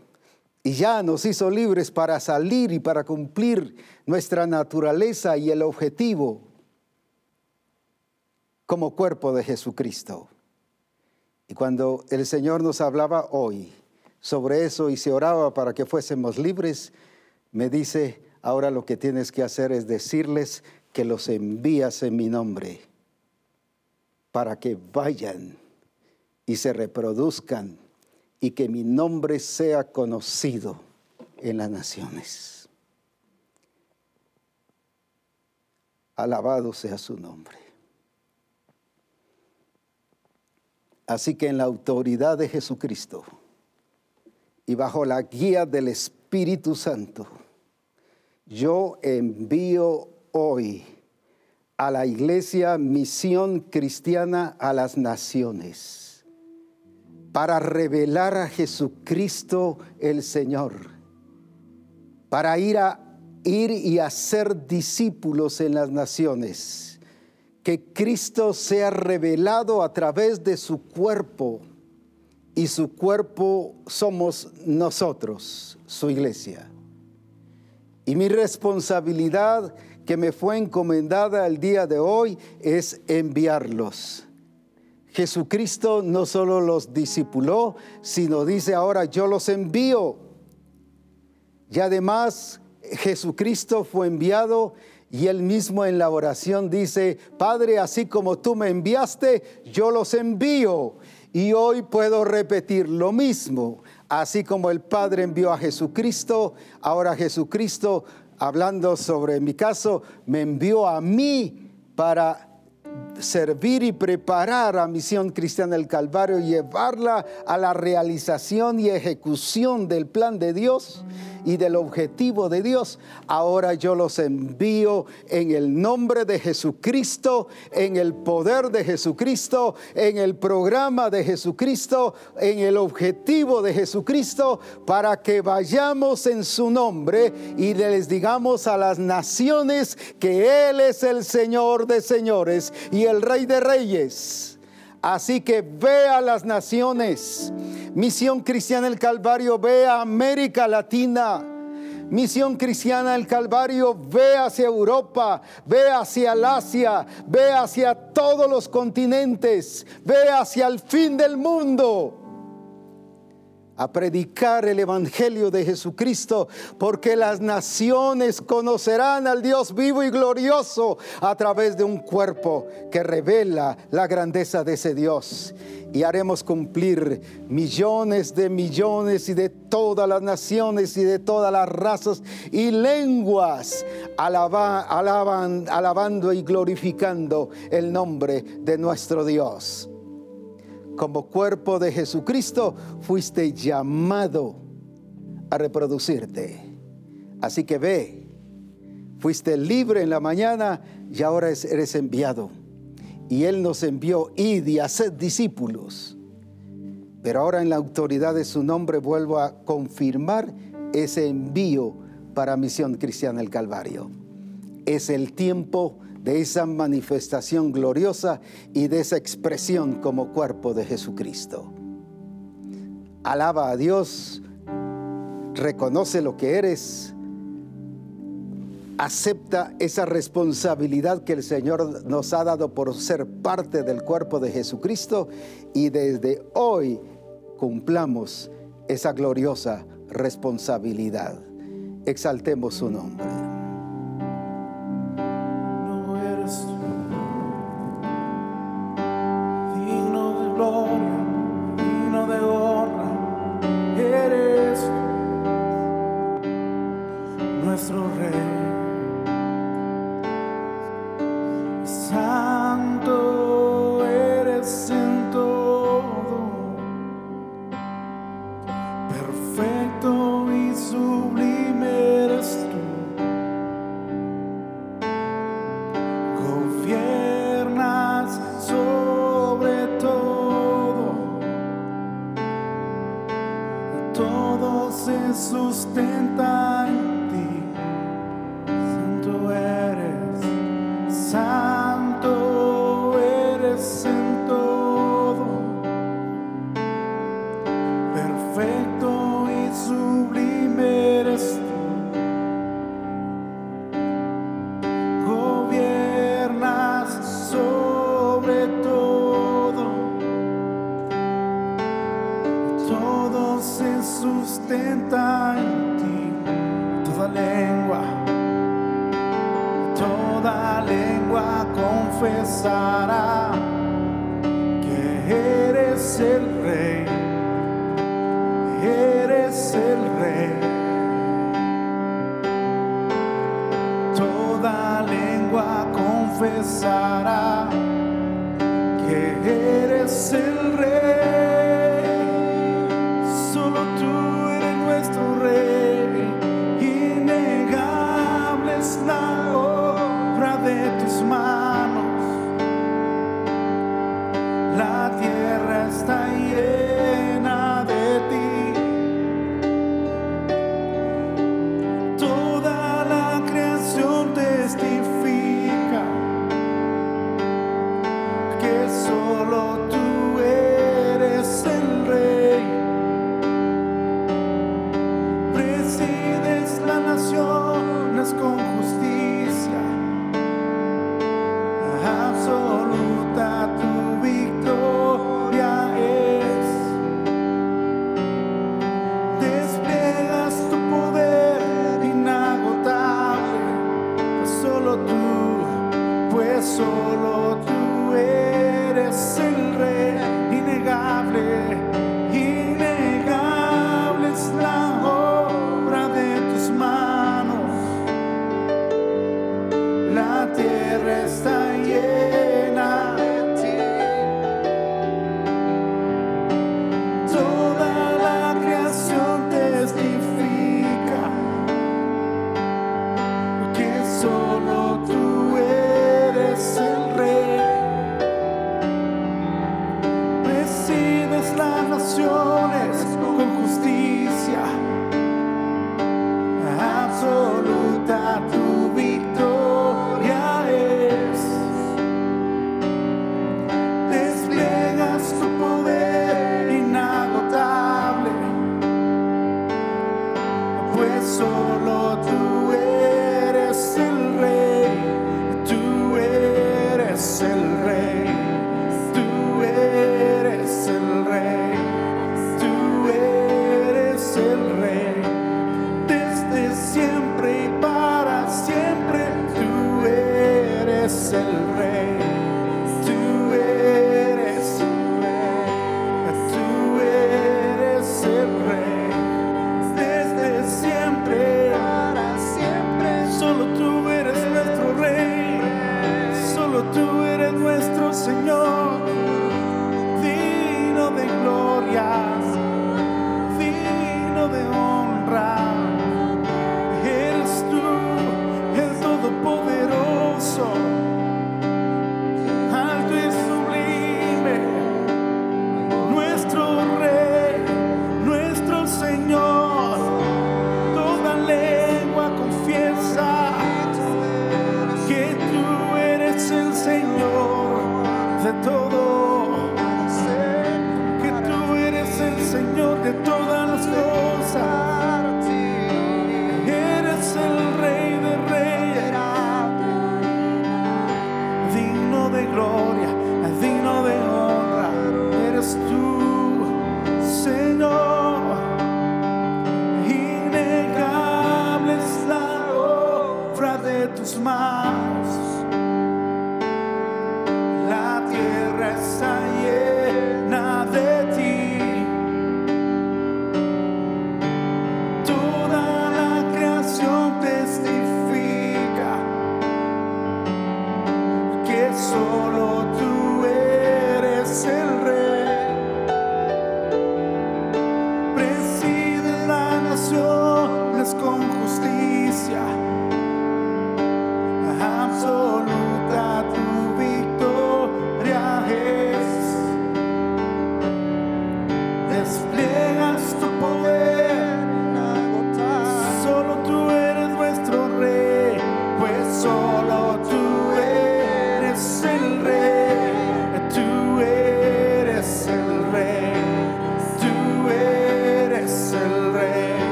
Y ya nos hizo libres para salir y para cumplir nuestra naturaleza y el objetivo como cuerpo de Jesucristo. Y cuando el Señor nos hablaba hoy sobre eso y se oraba para que fuésemos libres, me dice, ahora lo que tienes que hacer es decirles que los envías en mi nombre para que vayan y se reproduzcan y que mi nombre sea conocido en las naciones. Alabado sea su nombre. Así que en la autoridad de Jesucristo y bajo la guía del Espíritu Santo, yo envío hoy a la iglesia misión cristiana a las naciones para revelar a Jesucristo el Señor, para ir a ir y hacer discípulos en las naciones que Cristo sea revelado a través de su cuerpo y su cuerpo somos nosotros, su iglesia. Y mi responsabilidad que me fue encomendada el día de hoy es enviarlos. Jesucristo no solo los discipuló, sino dice ahora yo los envío. Y además Jesucristo fue enviado y él mismo en la oración dice, Padre, así como tú me enviaste, yo los envío. Y hoy puedo repetir lo mismo. Así como el Padre envió a Jesucristo, ahora Jesucristo, hablando sobre mi caso, me envió a mí para servir y preparar a Misión Cristiana del Calvario, llevarla a la realización y ejecución del plan de Dios y del objetivo de Dios. Ahora yo los envío en el nombre de Jesucristo, en el poder de Jesucristo, en el programa de Jesucristo, en el objetivo de Jesucristo, para que vayamos en su nombre y les digamos a las naciones que Él es el Señor de señores y el Rey de reyes. Así que ve a las naciones Misión Cristiana el Calvario ve a América Latina. Misión Cristiana el Calvario ve hacia Europa, ve hacia Asia, ve hacia todos los continentes, ve hacia el fin del mundo a predicar el Evangelio de Jesucristo, porque las naciones conocerán al Dios vivo y glorioso a través de un cuerpo que revela la grandeza de ese Dios. Y haremos cumplir millones de millones y de todas las naciones y de todas las razas y lenguas, alabando y glorificando el nombre de nuestro Dios como cuerpo de Jesucristo, fuiste llamado a reproducirte. Así que ve, fuiste libre en la mañana y ahora eres enviado. Y Él nos envió, id y haced discípulos. Pero ahora en la autoridad de su nombre vuelvo a confirmar ese envío para Misión Cristiana el Calvario. Es el tiempo esa manifestación gloriosa y de esa expresión como cuerpo de Jesucristo. Alaba a Dios, reconoce lo que eres, acepta esa responsabilidad que el Señor nos ha dado por ser parte del cuerpo de Jesucristo y desde hoy cumplamos esa gloriosa responsabilidad. Exaltemos su nombre. Gloria, digno de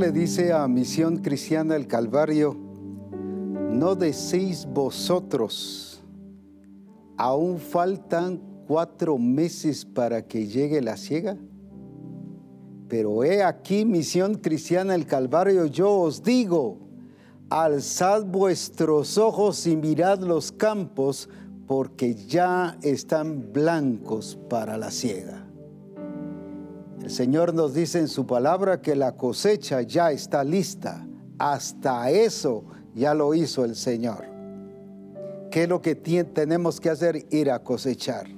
le dice a Misión Cristiana el Calvario, no decís vosotros, aún faltan cuatro meses para que llegue la ciega. Pero he aquí, Misión Cristiana el Calvario, yo os digo, alzad vuestros ojos y mirad los campos, porque ya están blancos para la ciega. El Señor nos dice en su palabra que la cosecha ya está lista. Hasta eso ya lo hizo el Señor. ¿Qué es lo que tenemos que hacer? Ir a cosechar.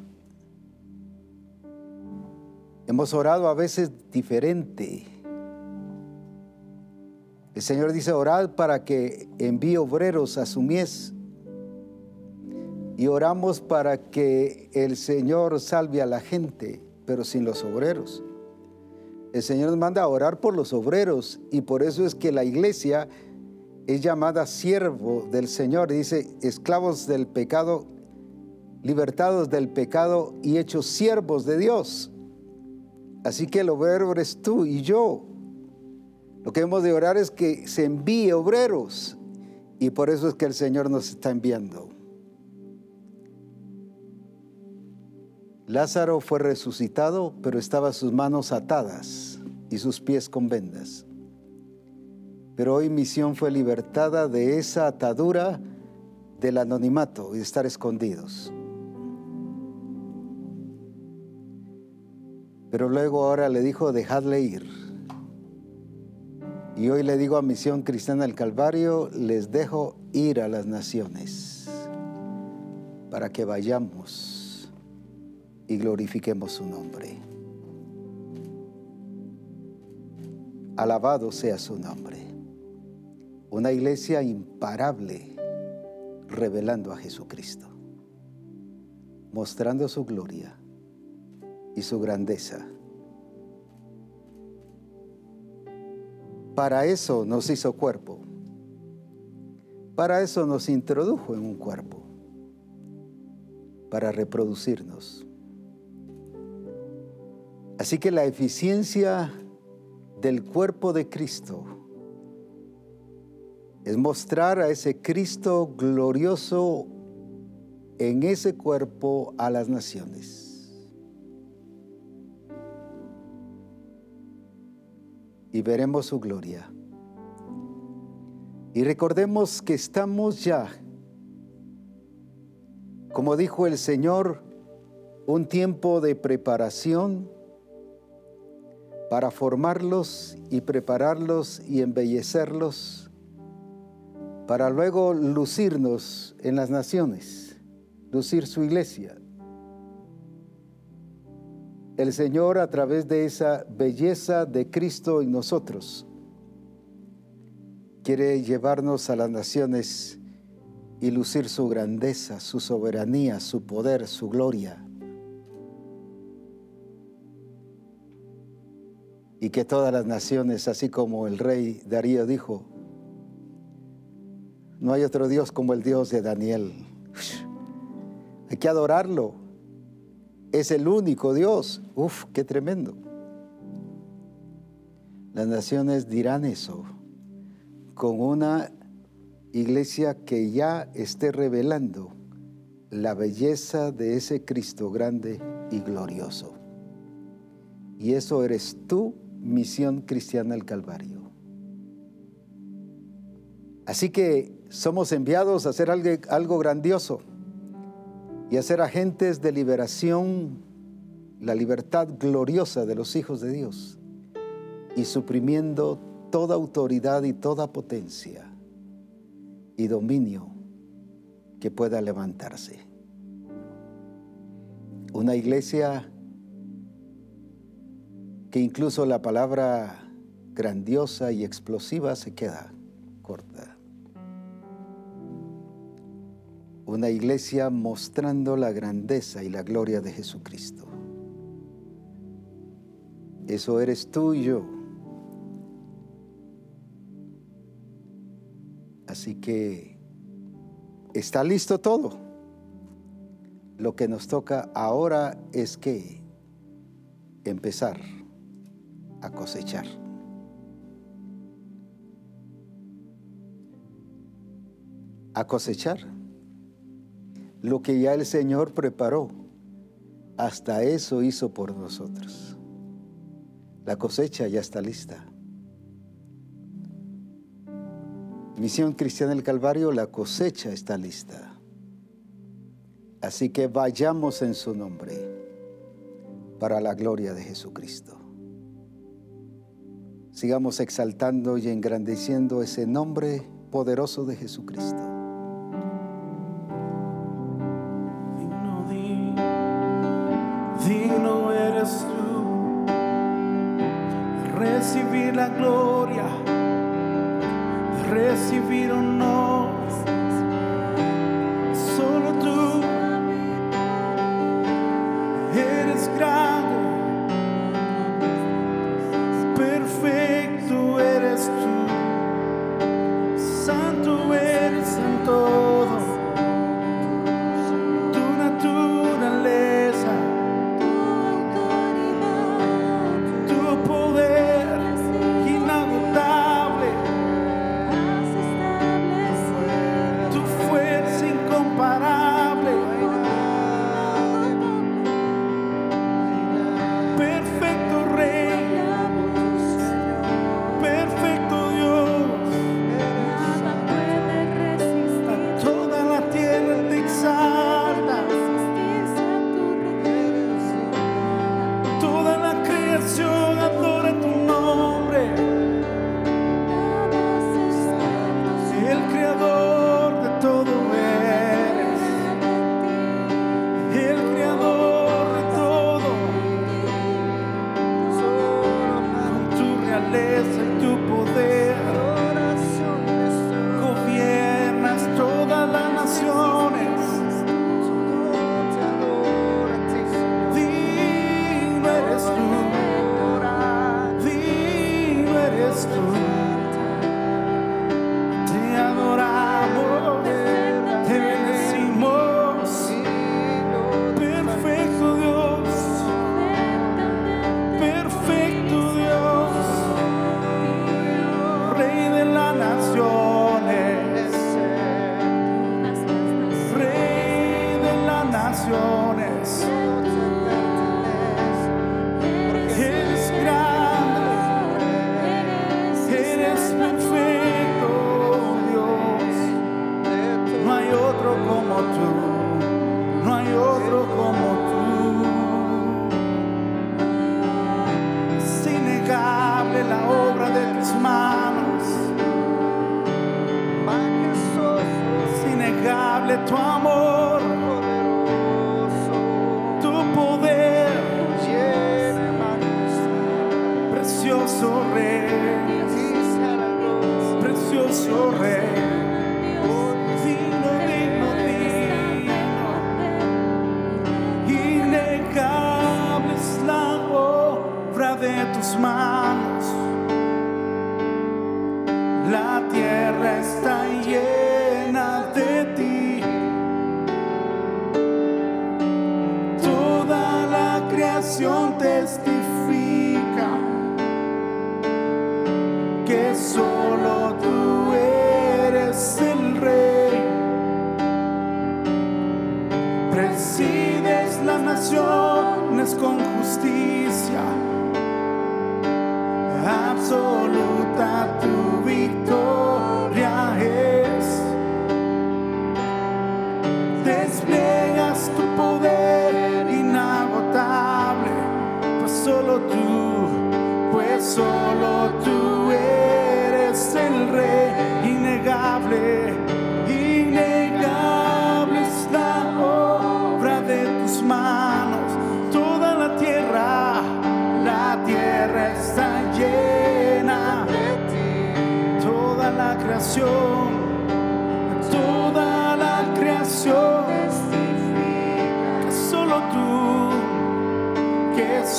Hemos orado a veces diferente. El Señor dice, orad para que envíe obreros a su mies. Y oramos para que el Señor salve a la gente, pero sin los obreros. El Señor nos manda a orar por los obreros y por eso es que la iglesia es llamada siervo del Señor. Dice, esclavos del pecado, libertados del pecado y hechos siervos de Dios. Así que el obrero eres tú y yo. Lo que hemos de orar es que se envíe obreros y por eso es que el Señor nos está enviando. Lázaro fue resucitado, pero estaba sus manos atadas y sus pies con vendas. Pero hoy misión fue libertada de esa atadura del anonimato y de estar escondidos. Pero luego ahora le dijo, dejadle ir. Y hoy le digo a Misión Cristiana del Calvario, les dejo ir a las naciones para que vayamos y glorifiquemos su nombre. Alabado sea su nombre. Una iglesia imparable revelando a Jesucristo, mostrando su gloria y su grandeza. Para eso nos hizo cuerpo. Para eso nos introdujo en un cuerpo. Para reproducirnos Así que la eficiencia del cuerpo de Cristo es mostrar a ese Cristo glorioso en ese cuerpo a las naciones. Y veremos su gloria. Y recordemos que estamos ya, como dijo el Señor, un tiempo de preparación para formarlos y prepararlos y embellecerlos, para luego lucirnos en las naciones, lucir su iglesia. El Señor a través de esa belleza de Cristo en nosotros quiere llevarnos a las naciones y lucir su grandeza, su soberanía, su poder, su gloria. Y que todas las naciones, así como el rey Darío dijo, no hay otro Dios como el Dios de Daniel. Hay que adorarlo. Es el único Dios. Uf, qué tremendo. Las naciones dirán eso con una iglesia que ya esté revelando la belleza de ese Cristo grande y glorioso. Y eso eres tú Misión Cristiana del Calvario. Así que somos enviados a hacer algo, algo grandioso y a ser agentes de liberación, la libertad gloriosa de los hijos de Dios y suprimiendo toda autoridad y toda potencia y dominio que pueda levantarse. Una iglesia que incluso la palabra grandiosa y explosiva se queda corta. Una iglesia mostrando la grandeza y la gloria de Jesucristo. Eso eres tú y yo. Así que está listo todo. Lo que nos toca ahora es que empezar a cosechar. A cosechar lo que ya el Señor preparó. Hasta eso hizo por nosotros. La cosecha ya está lista. Misión Cristiana del Calvario, la cosecha está lista. Así que vayamos en su nombre para la gloria de Jesucristo. Sigamos exaltando y engrandeciendo ese nombre poderoso de Jesucristo. Digno, digno eres tú recibir la gloria, de recibir honor.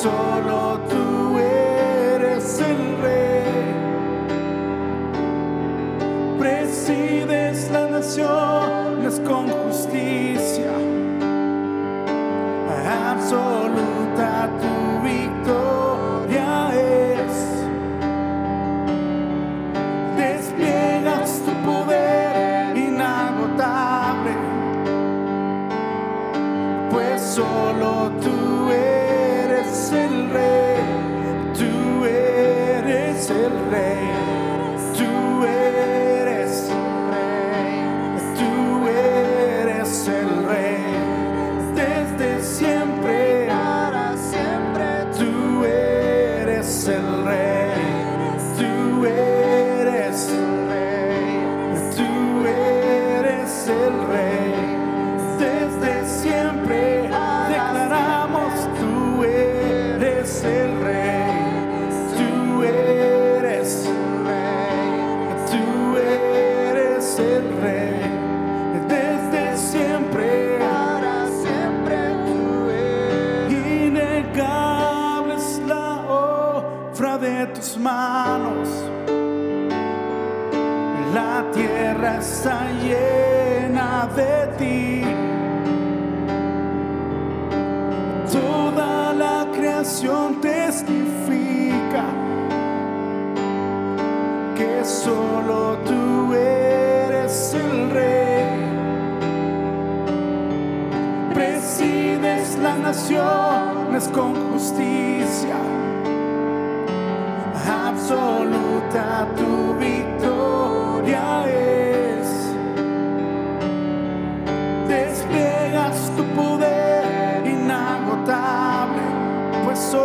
solo tú.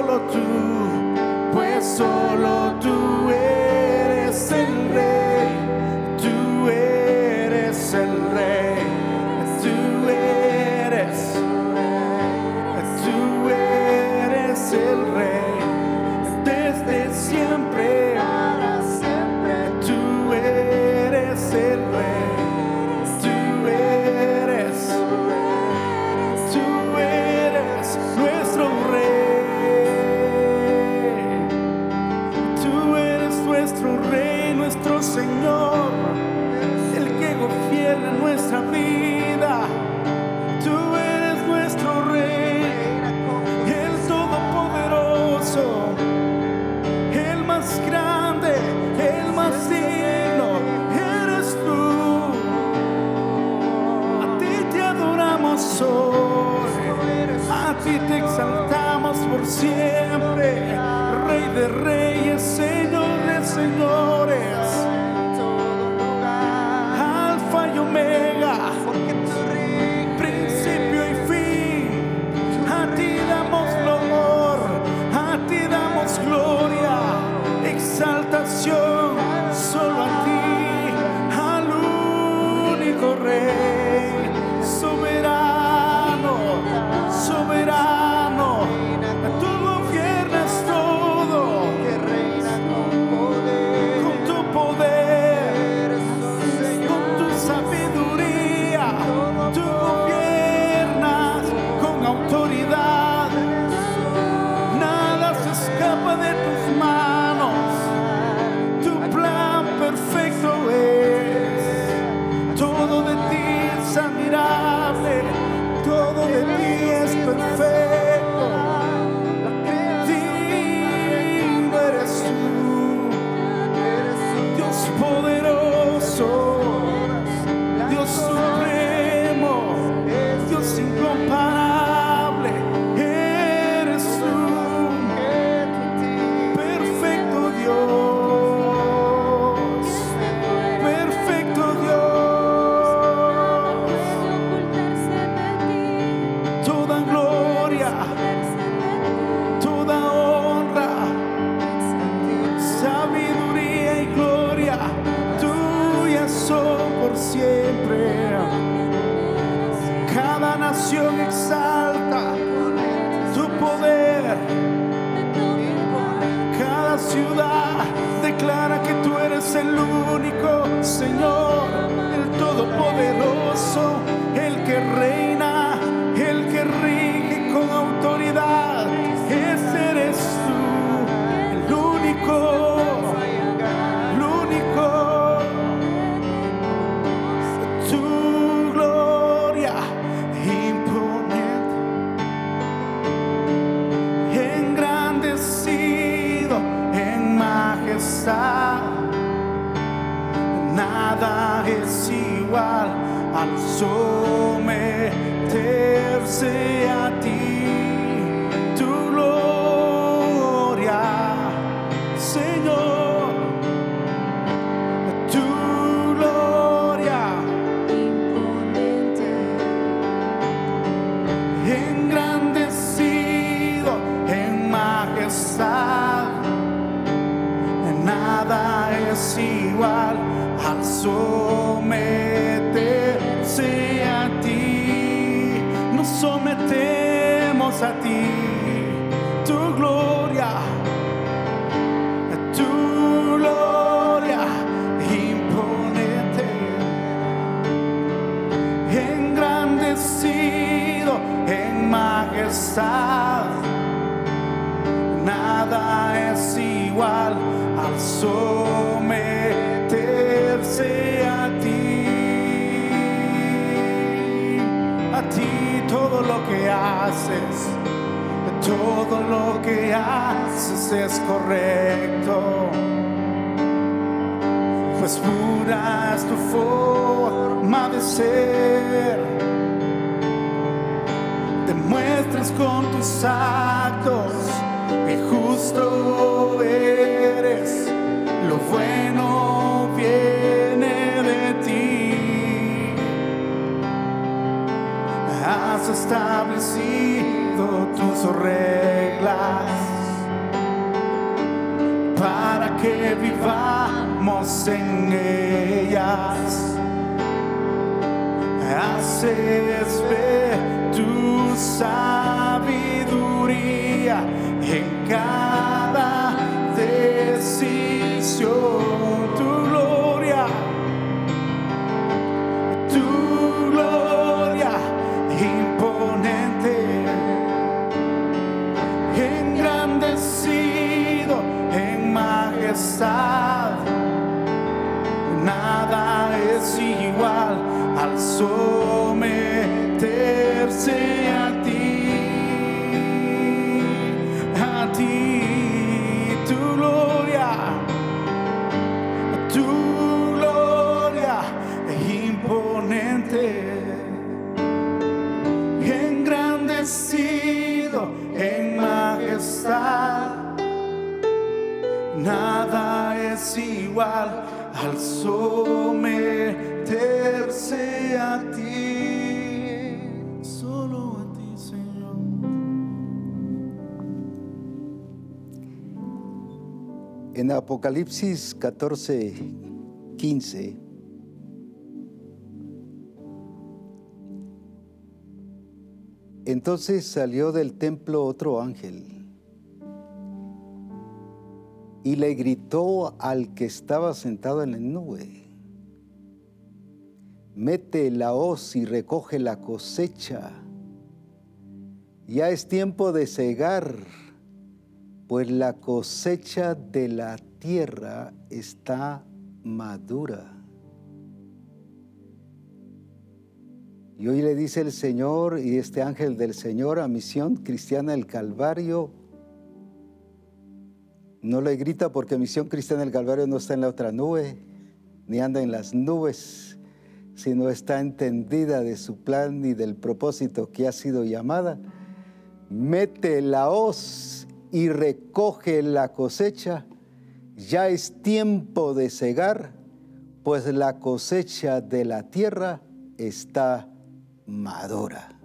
Pues solo que vivamos en ellas. Haces ver tu sabiduría en cada Apocalipsis 14, 15, entonces salió del templo otro ángel y le gritó al que estaba sentado en la nube, mete la hoz y recoge la cosecha, ya es tiempo de cegar, pues la cosecha de la tierra está madura. Y hoy le dice el Señor y este ángel del Señor a Misión Cristiana del Calvario, no le grita porque Misión Cristiana del Calvario no está en la otra nube, ni anda en las nubes, sino está entendida de su plan y del propósito que ha sido llamada. Mete la hoz y recoge la cosecha. Ya es tiempo de cegar, pues la cosecha de la tierra está madura.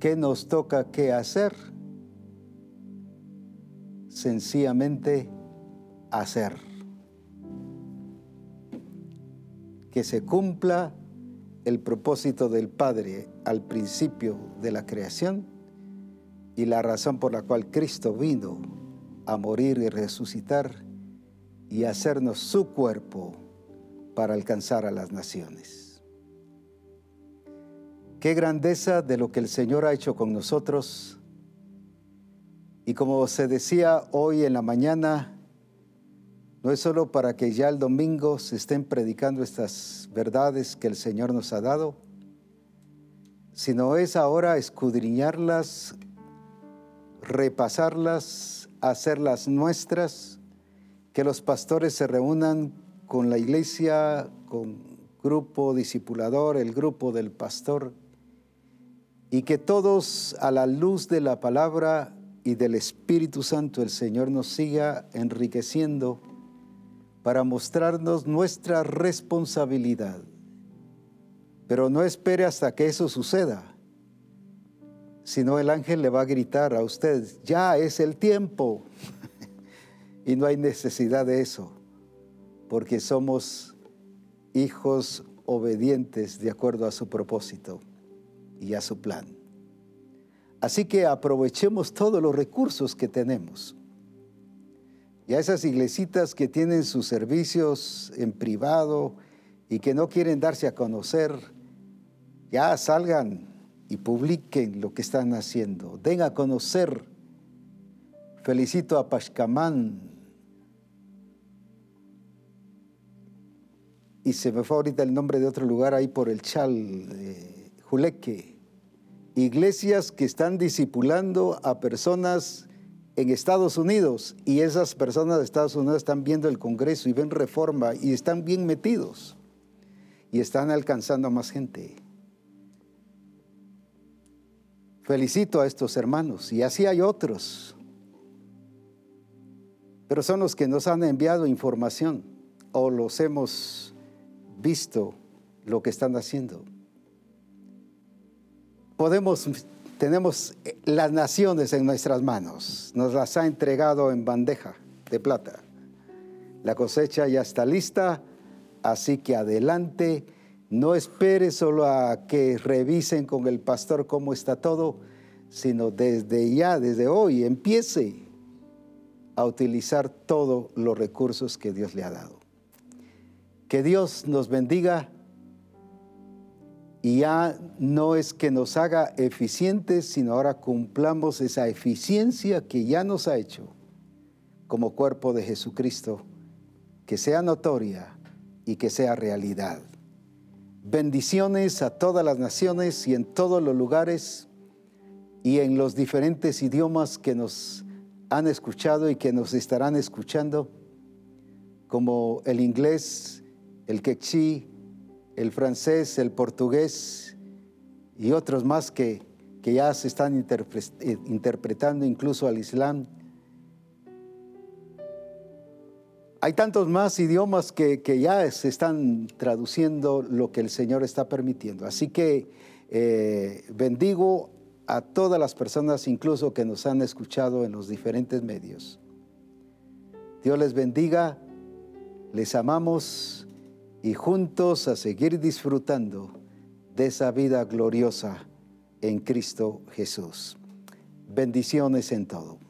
¿Qué nos toca qué hacer? sencillamente hacer. Que se cumpla el propósito del Padre al principio de la creación y la razón por la cual Cristo vino a morir y resucitar y hacernos su cuerpo para alcanzar a las naciones. Qué grandeza de lo que el Señor ha hecho con nosotros y como se decía hoy en la mañana, no es solo para que ya el domingo se estén predicando estas verdades que el Señor nos ha dado, sino es ahora escudriñarlas, repasarlas, hacerlas nuestras, que los pastores se reúnan con la iglesia, con grupo discipulador, el grupo del pastor, y que todos a la luz de la palabra y del Espíritu Santo el Señor nos siga enriqueciendo para mostrarnos nuestra responsabilidad. Pero no espere hasta que eso suceda, Si no, el ángel le va a gritar a usted, ya es el tiempo. y no hay necesidad de eso, porque somos hijos obedientes de acuerdo a su propósito y a su plan. Así que aprovechemos todos los recursos que tenemos. Y a esas iglesitas que tienen sus servicios en privado y que no quieren darse a conocer, ya salgan y publiquen lo que están haciendo. Den a conocer. Felicito a Pashkamán. Y se me fue ahorita el nombre de otro lugar ahí por el Chal, Juleque. Iglesias que están discipulando a personas en Estados Unidos y esas personas de Estados Unidos están viendo el Congreso y ven reforma y están bien metidos y están alcanzando a más gente. Felicito a estos hermanos y así hay otros, pero son los que nos han enviado información o los hemos visto lo que están haciendo. Podemos, tenemos las naciones en nuestras manos, nos las ha entregado en bandeja de plata. La cosecha ya está lista, así que adelante, no espere solo a que revisen con el pastor cómo está todo, sino desde ya, desde hoy, empiece a utilizar todos los recursos que Dios le ha dado. Que Dios nos bendiga y ya no es que nos haga eficientes, sino ahora cumplamos esa eficiencia que ya nos ha hecho como cuerpo de Jesucristo, que sea notoria y que sea realidad. Bendiciones a todas las naciones y en todos los lugares y en los diferentes idiomas que nos han escuchado y que nos estarán escuchando, como el inglés, el quechí, el francés, el portugués y otros más que, que ya se están interpretando incluso al Islam. Hay tantos más idiomas que, ya se están traduciendo lo que el Señor está permitiendo. Así que eh, bendigo a todas las personas, incluso que nos han escuchado en los diferentes medios. Dios les bendiga, les amamos y juntos a seguir disfrutando de esa vida gloriosa en Cristo Jesús. Bendiciones en todo.